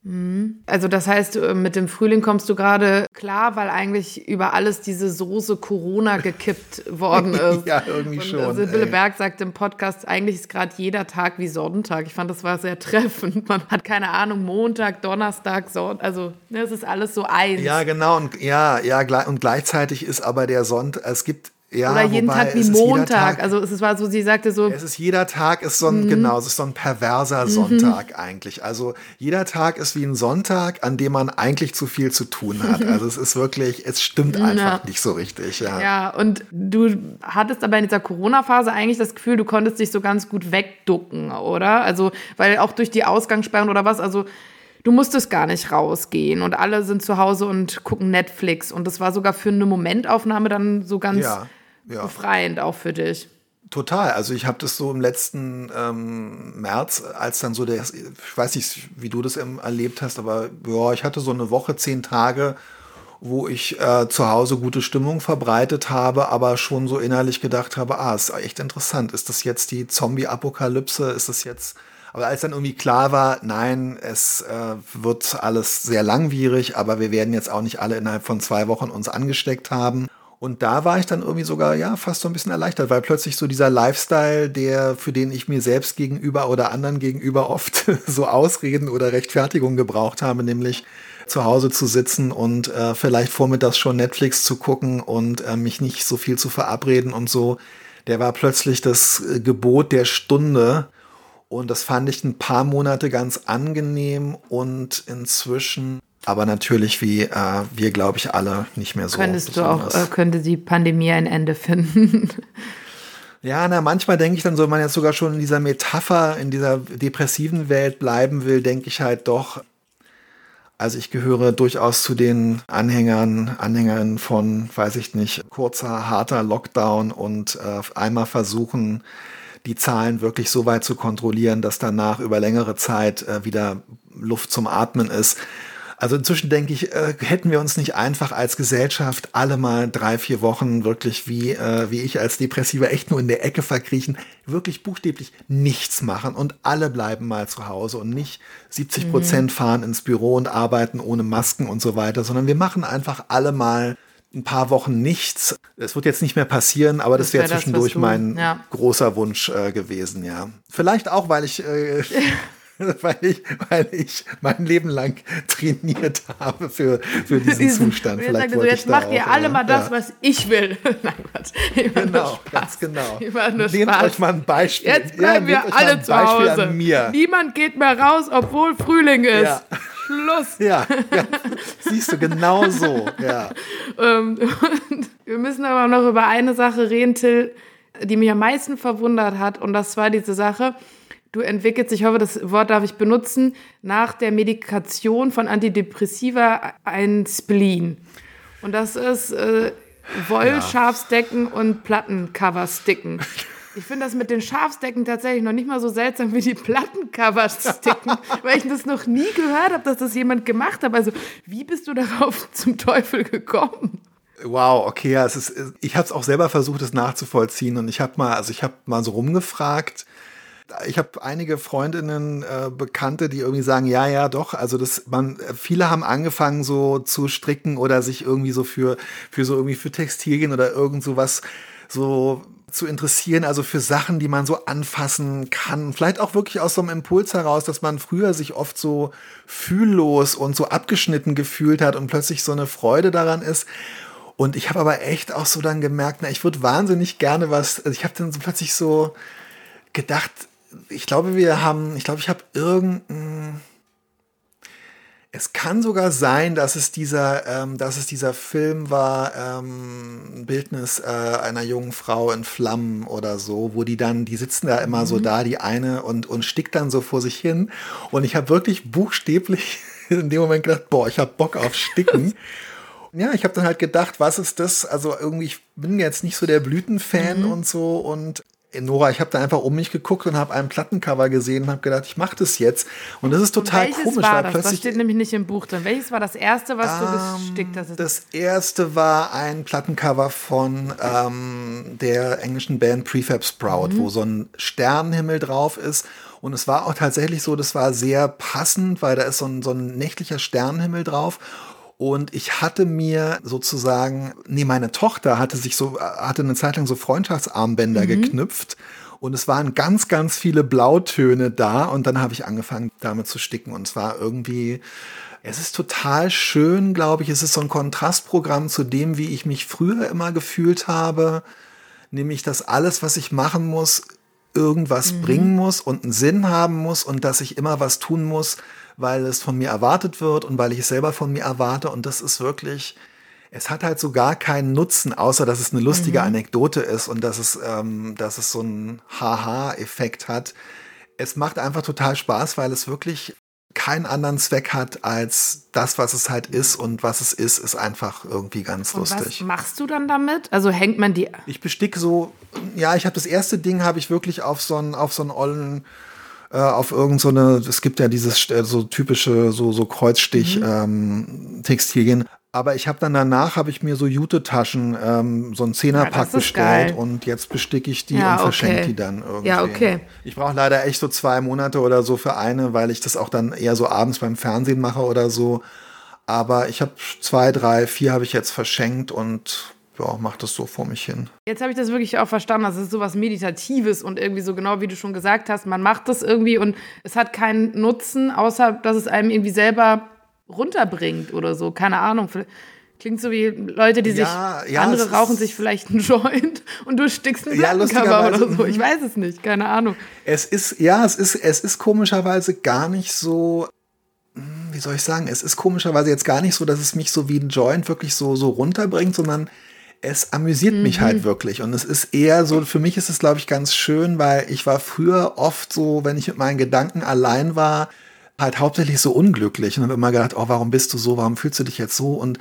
Speaker 1: Mhm. Also das heißt, äh, mit dem Frühling kommst du gerade klar, weil eigentlich über alles diese Soße Corona gekippt worden ist.
Speaker 2: ja, irgendwie Und schon.
Speaker 1: Sibylle ey. Berg sagt im Podcast, eigentlich ist gerade jeder Tag wie Sonntag. Ich fand, das war sehr treffend. Man hat keine Ahnung, Montag, Donnerstag, Sonntag, also ne, es ist alles so eins.
Speaker 2: Ja, genau. Und ja, ja, und gleichzeitig ist aber der Sonntag, es gibt ja,
Speaker 1: Oder jeden Tag wie Montag. Also es war so, sie sagte so.
Speaker 2: Es ist jeder Tag ist so ein, mhm. genau, es ist so ein perverser mhm. Sonntag eigentlich. Also jeder Tag ist wie ein Sonntag, an dem man eigentlich zu viel zu tun hat. Also es ist wirklich, es stimmt einfach ja. nicht so richtig. Ja.
Speaker 1: ja, und du hattest aber in dieser Corona-Phase eigentlich das Gefühl, du konntest dich so ganz gut wegducken, oder? Also, weil auch durch die Ausgangssperren oder was, also du musstest gar nicht rausgehen und alle sind zu Hause und gucken Netflix. Und das war sogar für eine Momentaufnahme dann so ganz ja ja. befreiend auch für dich.
Speaker 2: Total. Also ich habe das so im letzten ähm, März, als dann so der, ich weiß nicht, wie du das erlebt hast, aber ja, ich hatte so eine Woche, zehn Tage, wo ich äh, zu Hause gute Stimmung verbreitet habe, aber schon so innerlich gedacht habe, ah, ist echt interessant. Ist das jetzt die Zombie-Apokalypse? Ist das jetzt aber als dann irgendwie klar war, nein, es äh, wird alles sehr langwierig, aber wir werden jetzt auch nicht alle innerhalb von zwei Wochen uns angesteckt haben und da war ich dann irgendwie sogar, ja, fast so ein bisschen erleichtert, weil plötzlich so dieser Lifestyle, der, für den ich mir selbst gegenüber oder anderen gegenüber oft so Ausreden oder Rechtfertigungen gebraucht habe, nämlich zu Hause zu sitzen und äh, vielleicht vormittags schon Netflix zu gucken und äh, mich nicht so viel zu verabreden und so, der war plötzlich das äh, Gebot der Stunde. Und das fand ich ein paar Monate ganz angenehm und inzwischen aber natürlich wie äh, wir, glaube ich, alle nicht mehr so.
Speaker 1: Könntest besonders. du auch, äh, könnte die Pandemie ein Ende finden?
Speaker 2: Ja, na, manchmal denke ich dann so, wenn man jetzt sogar schon in dieser Metapher, in dieser depressiven Welt bleiben will, denke ich halt doch, also ich gehöre durchaus zu den Anhängern, Anhängern von, weiß ich nicht, kurzer, harter Lockdown und äh, einmal versuchen, die Zahlen wirklich so weit zu kontrollieren, dass danach über längere Zeit äh, wieder Luft zum Atmen ist. Also inzwischen denke ich, äh, hätten wir uns nicht einfach als Gesellschaft alle mal drei, vier Wochen wirklich wie, äh, wie ich als Depressiver echt nur in der Ecke verkriechen, wirklich buchstäblich nichts machen und alle bleiben mal zu Hause und nicht 70 Prozent mhm. fahren ins Büro und arbeiten ohne Masken und so weiter, sondern wir machen einfach alle mal ein paar Wochen nichts. Es wird jetzt nicht mehr passieren, aber das, das wäre wär zwischendurch du, mein ja. großer Wunsch äh, gewesen, ja. Vielleicht auch, weil ich äh, weil ich, weil ich mein Leben lang trainiert habe für, für diesen Zustand.
Speaker 1: Vielleicht so, jetzt macht ihr alle ja. mal das, ja. was ich will. Nein, Gott.
Speaker 2: Genau, ganz genau. Nehmt Spaß. euch mal ein Beispiel.
Speaker 1: Jetzt bleiben ja, wir alle zu Hause. Niemand geht mehr raus, obwohl Frühling ist. Ja. Schluss.
Speaker 2: Ja, ja, siehst du, genau so. Ja.
Speaker 1: Ähm, wir müssen aber noch über eine Sache reden, Till, die mich am meisten verwundert hat. Und das war diese Sache, du entwickelst, ich hoffe, das Wort darf ich benutzen, nach der Medikation von Antidepressiva ein Spleen. Und das ist äh, Wollschafsdecken ja. und Plattencover-Sticken. Ich finde das mit den Schafsdecken tatsächlich noch nicht mal so seltsam wie die Plattencover-Sticken, weil ich das noch nie gehört habe, dass das jemand gemacht hat. Also, wie bist du darauf zum Teufel gekommen?
Speaker 2: Wow, okay, ja, es ist, ich habe es auch selber versucht, es nachzuvollziehen und ich habe mal, also ich habe mal so rumgefragt, ich habe einige Freundinnen, äh, Bekannte, die irgendwie sagen, ja, ja, doch. Also das, man, viele haben angefangen so zu stricken oder sich irgendwie so für, für so irgendwie für Textilien oder irgend sowas so zu interessieren, also für Sachen, die man so anfassen kann. Vielleicht auch wirklich aus so einem Impuls heraus, dass man früher sich oft so fühllos und so abgeschnitten gefühlt hat und plötzlich so eine Freude daran ist. Und ich habe aber echt auch so dann gemerkt, na, ich würde wahnsinnig gerne was, also ich habe dann so plötzlich so gedacht, ich glaube, wir haben, ich glaube, ich habe irgendein, Es kann sogar sein, dass es dieser, ähm, dass es dieser Film war, ähm, Bildnis äh, einer jungen Frau in Flammen oder so, wo die dann, die sitzen da immer mhm. so da, die eine und, und stickt dann so vor sich hin. Und ich habe wirklich buchstäblich in dem Moment gedacht, boah, ich habe Bock auf Sticken. ja, ich habe dann halt gedacht, was ist das? Also irgendwie, ich bin jetzt nicht so der Blütenfan mhm. und so und Nora, ich habe da einfach um mich geguckt und habe ein Plattencover gesehen und habe gedacht, ich mache das jetzt. Und das ist total
Speaker 1: welches
Speaker 2: komisch.
Speaker 1: War das? das steht nämlich nicht im Buch drin. Welches war das erste, was ähm, du gestickt hast?
Speaker 2: Das erste war ein Plattencover von ähm, der englischen Band Prefab Sprout, mhm. wo so ein Sternenhimmel drauf ist. Und es war auch tatsächlich so, das war sehr passend, weil da ist so ein, so ein nächtlicher Sternenhimmel drauf. Und ich hatte mir sozusagen, nee, meine Tochter hatte sich so, hatte eine Zeit lang so Freundschaftsarmbänder mhm. geknüpft. Und es waren ganz, ganz viele Blautöne da. Und dann habe ich angefangen, damit zu sticken. Und es war irgendwie, es ist total schön, glaube ich. Es ist so ein Kontrastprogramm zu dem, wie ich mich früher immer gefühlt habe. Nämlich, dass alles, was ich machen muss, irgendwas mhm. bringen muss und einen Sinn haben muss und dass ich immer was tun muss, weil es von mir erwartet wird und weil ich es selber von mir erwarte. Und das ist wirklich, es hat halt so gar keinen Nutzen, außer dass es eine lustige mhm. Anekdote ist und dass es, ähm, dass es so einen Haha-Effekt hat. Es macht einfach total Spaß, weil es wirklich keinen anderen Zweck hat als das, was es halt ist. Und was es ist, ist einfach irgendwie ganz und lustig.
Speaker 1: Was machst du dann damit? Also hängt man die.
Speaker 2: Ich bestick so, ja, ich habe das erste Ding habe ich wirklich auf so einen, auf so einen ollen äh, auf irgendeine, so es gibt ja dieses äh, so typische so so Kreuzstich mhm. ähm. Aber ich habe dann danach habe ich mir so Jute-Taschen, ähm, so ein Zehnerpack ja, bestellt geil. und jetzt besticke ich die ja, und verschenke okay. die dann irgendwie.
Speaker 1: Ja, okay.
Speaker 2: Ich brauche leider echt so zwei Monate oder so für eine, weil ich das auch dann eher so abends beim Fernsehen mache oder so. Aber ich habe zwei, drei, vier habe ich jetzt verschenkt und ja, mach das so vor mich hin.
Speaker 1: Jetzt habe ich das wirklich auch verstanden. Das ist sowas Meditatives und irgendwie so genau wie du schon gesagt hast, man macht das irgendwie und es hat keinen Nutzen, außer dass es einem irgendwie selber runterbringt oder so. Keine Ahnung. Klingt so wie Leute, die ja, sich, ja, andere rauchen sich vielleicht einen Joint und du stickst einen ja, Plattencover oder so. Ich weiß es nicht, keine Ahnung.
Speaker 2: Es ist, ja, es ist, es ist komischerweise gar nicht so, hm, wie soll ich sagen, es ist komischerweise jetzt gar nicht so, dass es mich so wie ein Joint wirklich so, so runterbringt, sondern es amüsiert mhm. mich halt wirklich. Und es ist eher so, für mich ist es, glaube ich, ganz schön, weil ich war früher oft so, wenn ich mit meinen Gedanken allein war, halt hauptsächlich so unglücklich und habe immer gedacht, oh, warum bist du so, warum fühlst du dich jetzt so? Und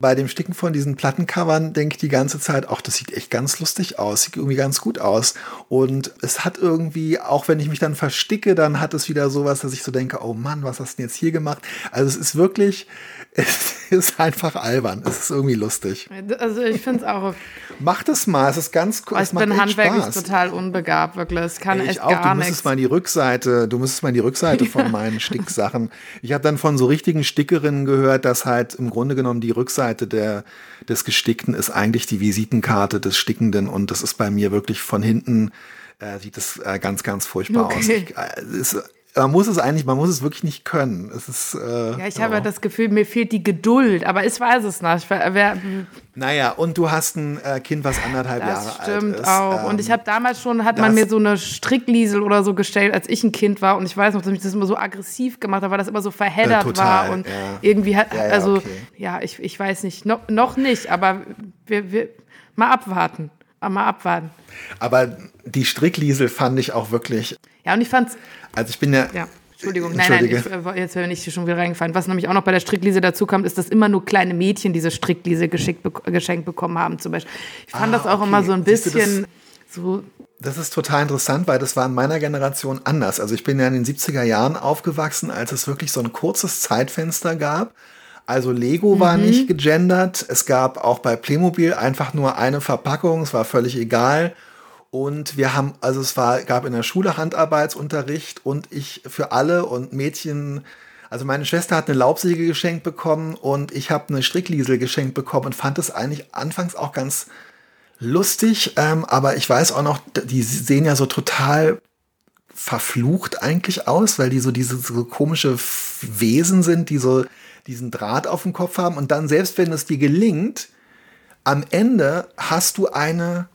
Speaker 2: bei dem Sticken von diesen Plattencovern denke ich die ganze Zeit, ach, das sieht echt ganz lustig aus, sieht irgendwie ganz gut aus. Und es hat irgendwie, auch wenn ich mich dann versticke, dann hat es wieder sowas, dass ich so denke, oh Mann, was hast du denn jetzt hier gemacht? Also es ist wirklich, es ist einfach albern. Es ist irgendwie lustig.
Speaker 1: Also ich finde es auch.
Speaker 2: Mach das mal, es ist ganz
Speaker 1: cool. Ich bin handwerklich Spaß. total unbegabt, wirklich. Es kann Ey, echt auch.
Speaker 2: gar du müsstest mal die Rückseite, du müsstest mal die Rückseite von meinen Sticksachen. Ich habe dann von so richtigen Stickerinnen gehört, dass halt im Grunde genommen die Rückseite der, des Gestickten ist eigentlich die Visitenkarte des Stickenden und das ist bei mir wirklich von hinten äh, sieht es äh, ganz, ganz furchtbar okay. aus. Ich, äh, ist, man muss es eigentlich, man muss es wirklich nicht können. Es ist, äh,
Speaker 1: ja, ich ja. habe das Gefühl, mir fehlt die Geduld, aber ich weiß es nicht. Wer,
Speaker 2: naja, und du hast ein äh, Kind, was anderthalb Jahre alt ist. Das
Speaker 1: stimmt auch. Ähm, und ich habe damals schon, hat man mir so eine Strickliesel oder so gestellt, als ich ein Kind war. Und ich weiß noch, dass mich das immer so aggressiv gemacht hat, weil das immer so verheddert äh, total, war. Und ja. irgendwie hat, ja, also, okay. ja, ich, ich weiß nicht, no, noch nicht, aber wir, wir mal abwarten. Mal abwarten.
Speaker 2: Aber die Strickliesel fand ich auch wirklich.
Speaker 1: Ja, und ich fand's
Speaker 2: also ich bin ja.
Speaker 1: ja. Entschuldigung, nein, nein, ich, äh, jetzt bin ich schon wieder reingefallen. Was nämlich auch noch bei der Strickliese dazu kommt, ist, dass immer nur kleine Mädchen diese Strickliese geschickt, geschenkt bekommen haben zum Beispiel. Ich fand ah, das auch okay. immer so ein bisschen das, so.
Speaker 2: Das ist total interessant, weil das war in meiner Generation anders. Also ich bin ja in den 70er Jahren aufgewachsen, als es wirklich so ein kurzes Zeitfenster gab. Also Lego mhm. war nicht gegendert. Es gab auch bei Playmobil einfach nur eine Verpackung. Es war völlig egal. Und wir haben, also es war, gab in der Schule Handarbeitsunterricht und ich für alle und Mädchen, also meine Schwester hat eine Laubsäge geschenkt bekommen und ich habe eine Strickliesel geschenkt bekommen und fand es eigentlich anfangs auch ganz lustig, ähm, aber ich weiß auch noch, die sehen ja so total verflucht eigentlich aus, weil die so diese so komische Wesen sind, die so diesen Draht auf dem Kopf haben. Und dann selbst wenn es dir gelingt, am Ende hast du eine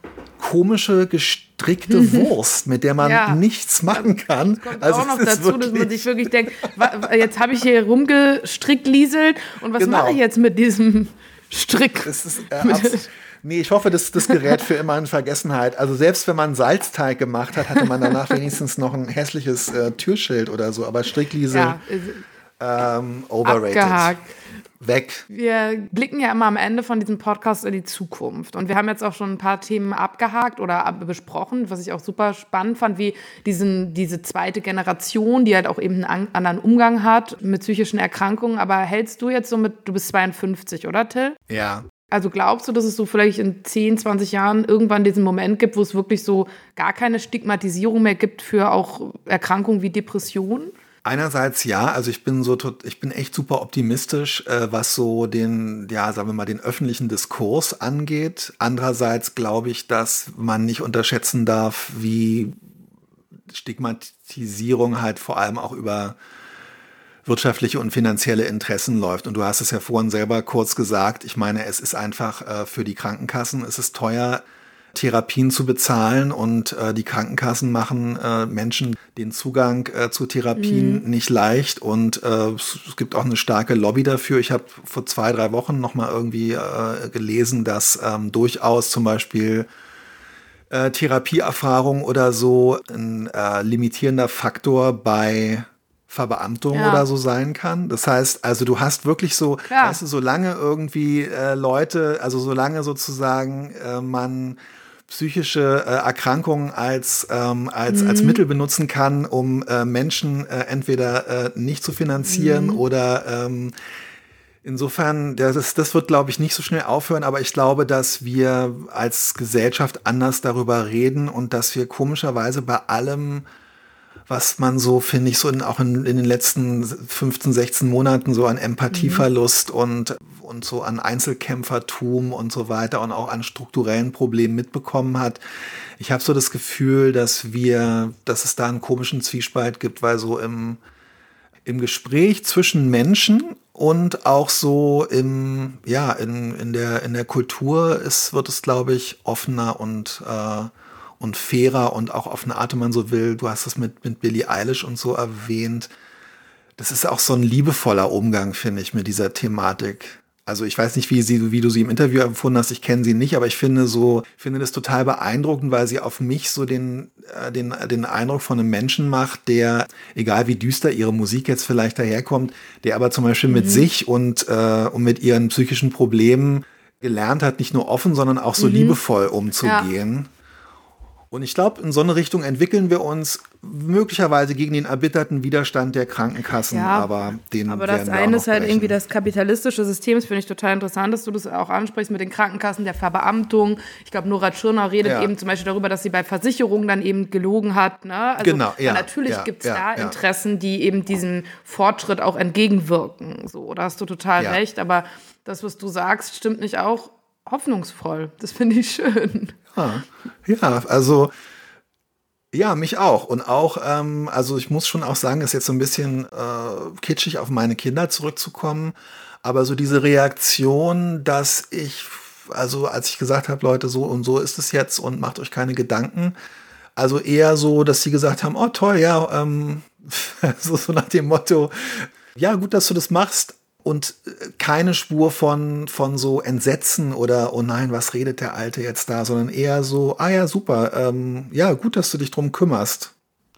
Speaker 2: komische gestrickte Wurst, mit der man ja. nichts machen kann.
Speaker 1: Das kommt also auch noch dazu, dass man sich wirklich denkt, jetzt habe ich hier rumgestrickt lieselt und was genau. mache ich jetzt mit diesem Strick?
Speaker 2: Das ist, äh, Nee, ich hoffe, das, das gerät für immer in Vergessenheit. Also selbst wenn man Salzteig gemacht hat, hatte man danach wenigstens noch ein hässliches äh, Türschild oder so. Aber Strickliese ja, ähm, overrated. Abgehakt. Weg.
Speaker 1: Wir blicken ja immer am Ende von diesem Podcast in die Zukunft. Und wir haben jetzt auch schon ein paar Themen abgehakt oder besprochen, was ich auch super spannend fand, wie diesen, diese zweite Generation, die halt auch eben einen anderen Umgang hat mit psychischen Erkrankungen. Aber hältst du jetzt so mit, du bist 52, oder Till?
Speaker 2: Ja.
Speaker 1: Also glaubst du, dass es so vielleicht in 10, 20 Jahren irgendwann diesen Moment gibt, wo es wirklich so gar keine Stigmatisierung mehr gibt für auch Erkrankungen wie Depressionen?
Speaker 2: Einerseits ja, also ich bin so, ich bin echt super optimistisch, äh, was so den, ja, sagen wir mal, den öffentlichen Diskurs angeht. Andererseits glaube ich, dass man nicht unterschätzen darf, wie Stigmatisierung halt vor allem auch über wirtschaftliche und finanzielle Interessen läuft. Und du hast es ja vorhin selber kurz gesagt. Ich meine, es ist einfach äh, für die Krankenkassen, es ist teuer, Therapien zu bezahlen und äh, die Krankenkassen machen äh, Menschen den Zugang äh, zu Therapien mhm. nicht leicht und äh, es gibt auch eine starke Lobby dafür. Ich habe vor zwei, drei Wochen noch mal irgendwie äh, gelesen, dass ähm, durchaus zum Beispiel äh, Therapieerfahrung oder so ein limitierender Faktor bei Verbeamtung ja. oder so sein kann. Das heißt, also du hast wirklich so, Klar. weißt du, solange irgendwie äh, Leute, also solange sozusagen äh, man psychische äh, Erkrankungen als, ähm, als, mhm. als Mittel benutzen kann, um äh, Menschen äh, entweder äh, nicht zu finanzieren mhm. oder ähm, Insofern, das, das wird, glaube ich, nicht so schnell aufhören, aber ich glaube, dass wir als Gesellschaft anders darüber reden und dass wir komischerweise bei allem was man so, finde ich, so in, auch in, in, den letzten 15, 16 Monaten so an Empathieverlust mhm. und, und so an Einzelkämpfertum und so weiter und auch an strukturellen Problemen mitbekommen hat. Ich habe so das Gefühl, dass wir, dass es da einen komischen Zwiespalt gibt, weil so im, im Gespräch zwischen Menschen und auch so im, ja, in, in, der, in der Kultur ist, wird es, glaube ich, offener und äh, und fairer und auch auf eine Art, wenn man so will. Du hast es mit, mit Billie Eilish und so erwähnt. Das ist auch so ein liebevoller Umgang, finde ich, mit dieser Thematik. Also ich weiß nicht, wie, sie, wie du sie im Interview empfunden hast, ich kenne sie nicht, aber ich finde so, finde das total beeindruckend, weil sie auf mich so den, äh, den, den Eindruck von einem Menschen macht, der, egal wie düster ihre Musik jetzt vielleicht daherkommt, der aber zum Beispiel mhm. mit sich und, äh, und mit ihren psychischen Problemen gelernt hat, nicht nur offen, sondern auch so mhm. liebevoll umzugehen. Ja. Und ich glaube, in so eine Richtung entwickeln wir uns möglicherweise gegen den erbitterten Widerstand der Krankenkassen, ja, aber den
Speaker 1: Aber das eine ist halt brechen. irgendwie das kapitalistische System, das finde ich total interessant, dass du das auch ansprichst mit den Krankenkassen, der Verbeamtung. Ich glaube, Nora Tschirner redet ja. eben zum Beispiel darüber, dass sie bei Versicherungen dann eben gelogen hat. Ne? Also
Speaker 2: genau, ja.
Speaker 1: Natürlich gibt es da Interessen, die eben diesem Fortschritt auch entgegenwirken. So, da hast du total recht, aber das, was du sagst, stimmt nicht auch hoffnungsvoll. Das finde ich schön.
Speaker 2: Ja, ja also ja, mich auch. Und auch, ähm, also ich muss schon auch sagen, ist jetzt so ein bisschen äh, kitschig auf meine Kinder zurückzukommen. Aber so diese Reaktion, dass ich, also als ich gesagt habe, Leute, so und so ist es jetzt und macht euch keine Gedanken. Also eher so, dass sie gesagt haben, oh toll, ja, ähm, so, so nach dem Motto, ja, gut, dass du das machst, und äh, keine Spur von, von so Entsetzen oder, oh nein, was redet der Alte jetzt da, sondern eher so, ah ja, super, ähm, ja, gut, dass du dich drum kümmerst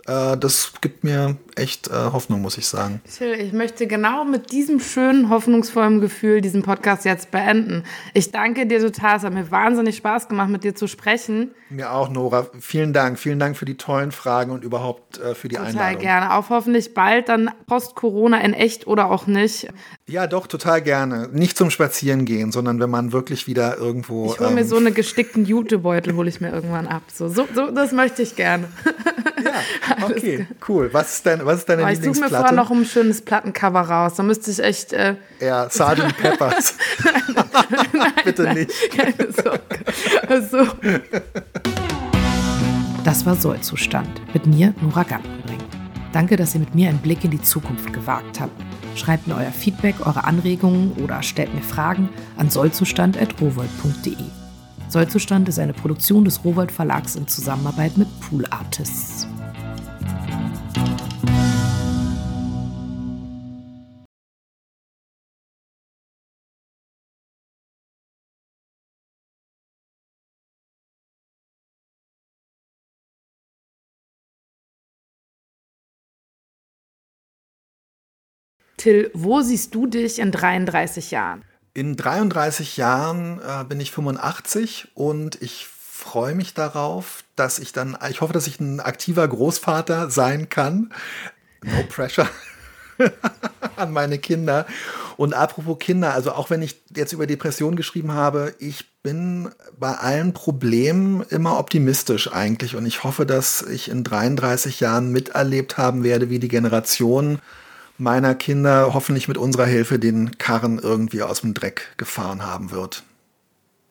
Speaker 2: äh, das gibt mir echt äh, Hoffnung, muss ich sagen.
Speaker 1: Ich möchte genau mit diesem schönen, hoffnungsvollen Gefühl diesen Podcast jetzt beenden. Ich danke dir total. Es hat mir wahnsinnig Spaß gemacht, mit dir zu sprechen.
Speaker 2: Mir auch, Nora. Vielen Dank. Vielen Dank für die tollen Fragen und überhaupt äh, für die
Speaker 1: total
Speaker 2: Einladung.
Speaker 1: Total gerne. Auf hoffentlich bald dann post-Corona in echt oder auch nicht.
Speaker 2: Ja, doch, total gerne. Nicht zum Spazierengehen, sondern wenn man wirklich wieder irgendwo.
Speaker 1: Ich hole ähm, mir so eine gestickten Jutebeutel, hole ich mir irgendwann ab. So, so, so, das möchte ich gerne.
Speaker 2: Ja, Okay, cool. Was ist, dein, was ist deine oh, ich Lieblingsplatte? Ich suche mir
Speaker 1: vorher noch ein schönes Plattencover raus. Da müsste ich echt... Äh
Speaker 2: ja, Sgt. Peppers. nein, Bitte nein, nicht. Keine Sorge. Also.
Speaker 1: Das war Sollzustand mit mir, Nora Gantenring. Danke, dass ihr mit mir einen Blick in die Zukunft gewagt habt. Schreibt mir euer Feedback, eure Anregungen oder stellt mir Fragen an sollzustand.rowold.de. Sollzustand ist eine Produktion des Rowold Verlags in Zusammenarbeit mit Pool Artists. Till, wo siehst du dich in 33 Jahren?
Speaker 2: In 33 Jahren äh, bin ich 85 und ich freue mich darauf, dass ich dann, ich hoffe, dass ich ein aktiver Großvater sein kann. No pressure an meine Kinder. Und apropos Kinder, also auch wenn ich jetzt über Depression geschrieben habe, ich bin bei allen Problemen immer optimistisch eigentlich und ich hoffe, dass ich in 33 Jahren miterlebt haben werde, wie die Generation meiner Kinder hoffentlich mit unserer Hilfe den Karren irgendwie aus dem Dreck gefahren haben wird.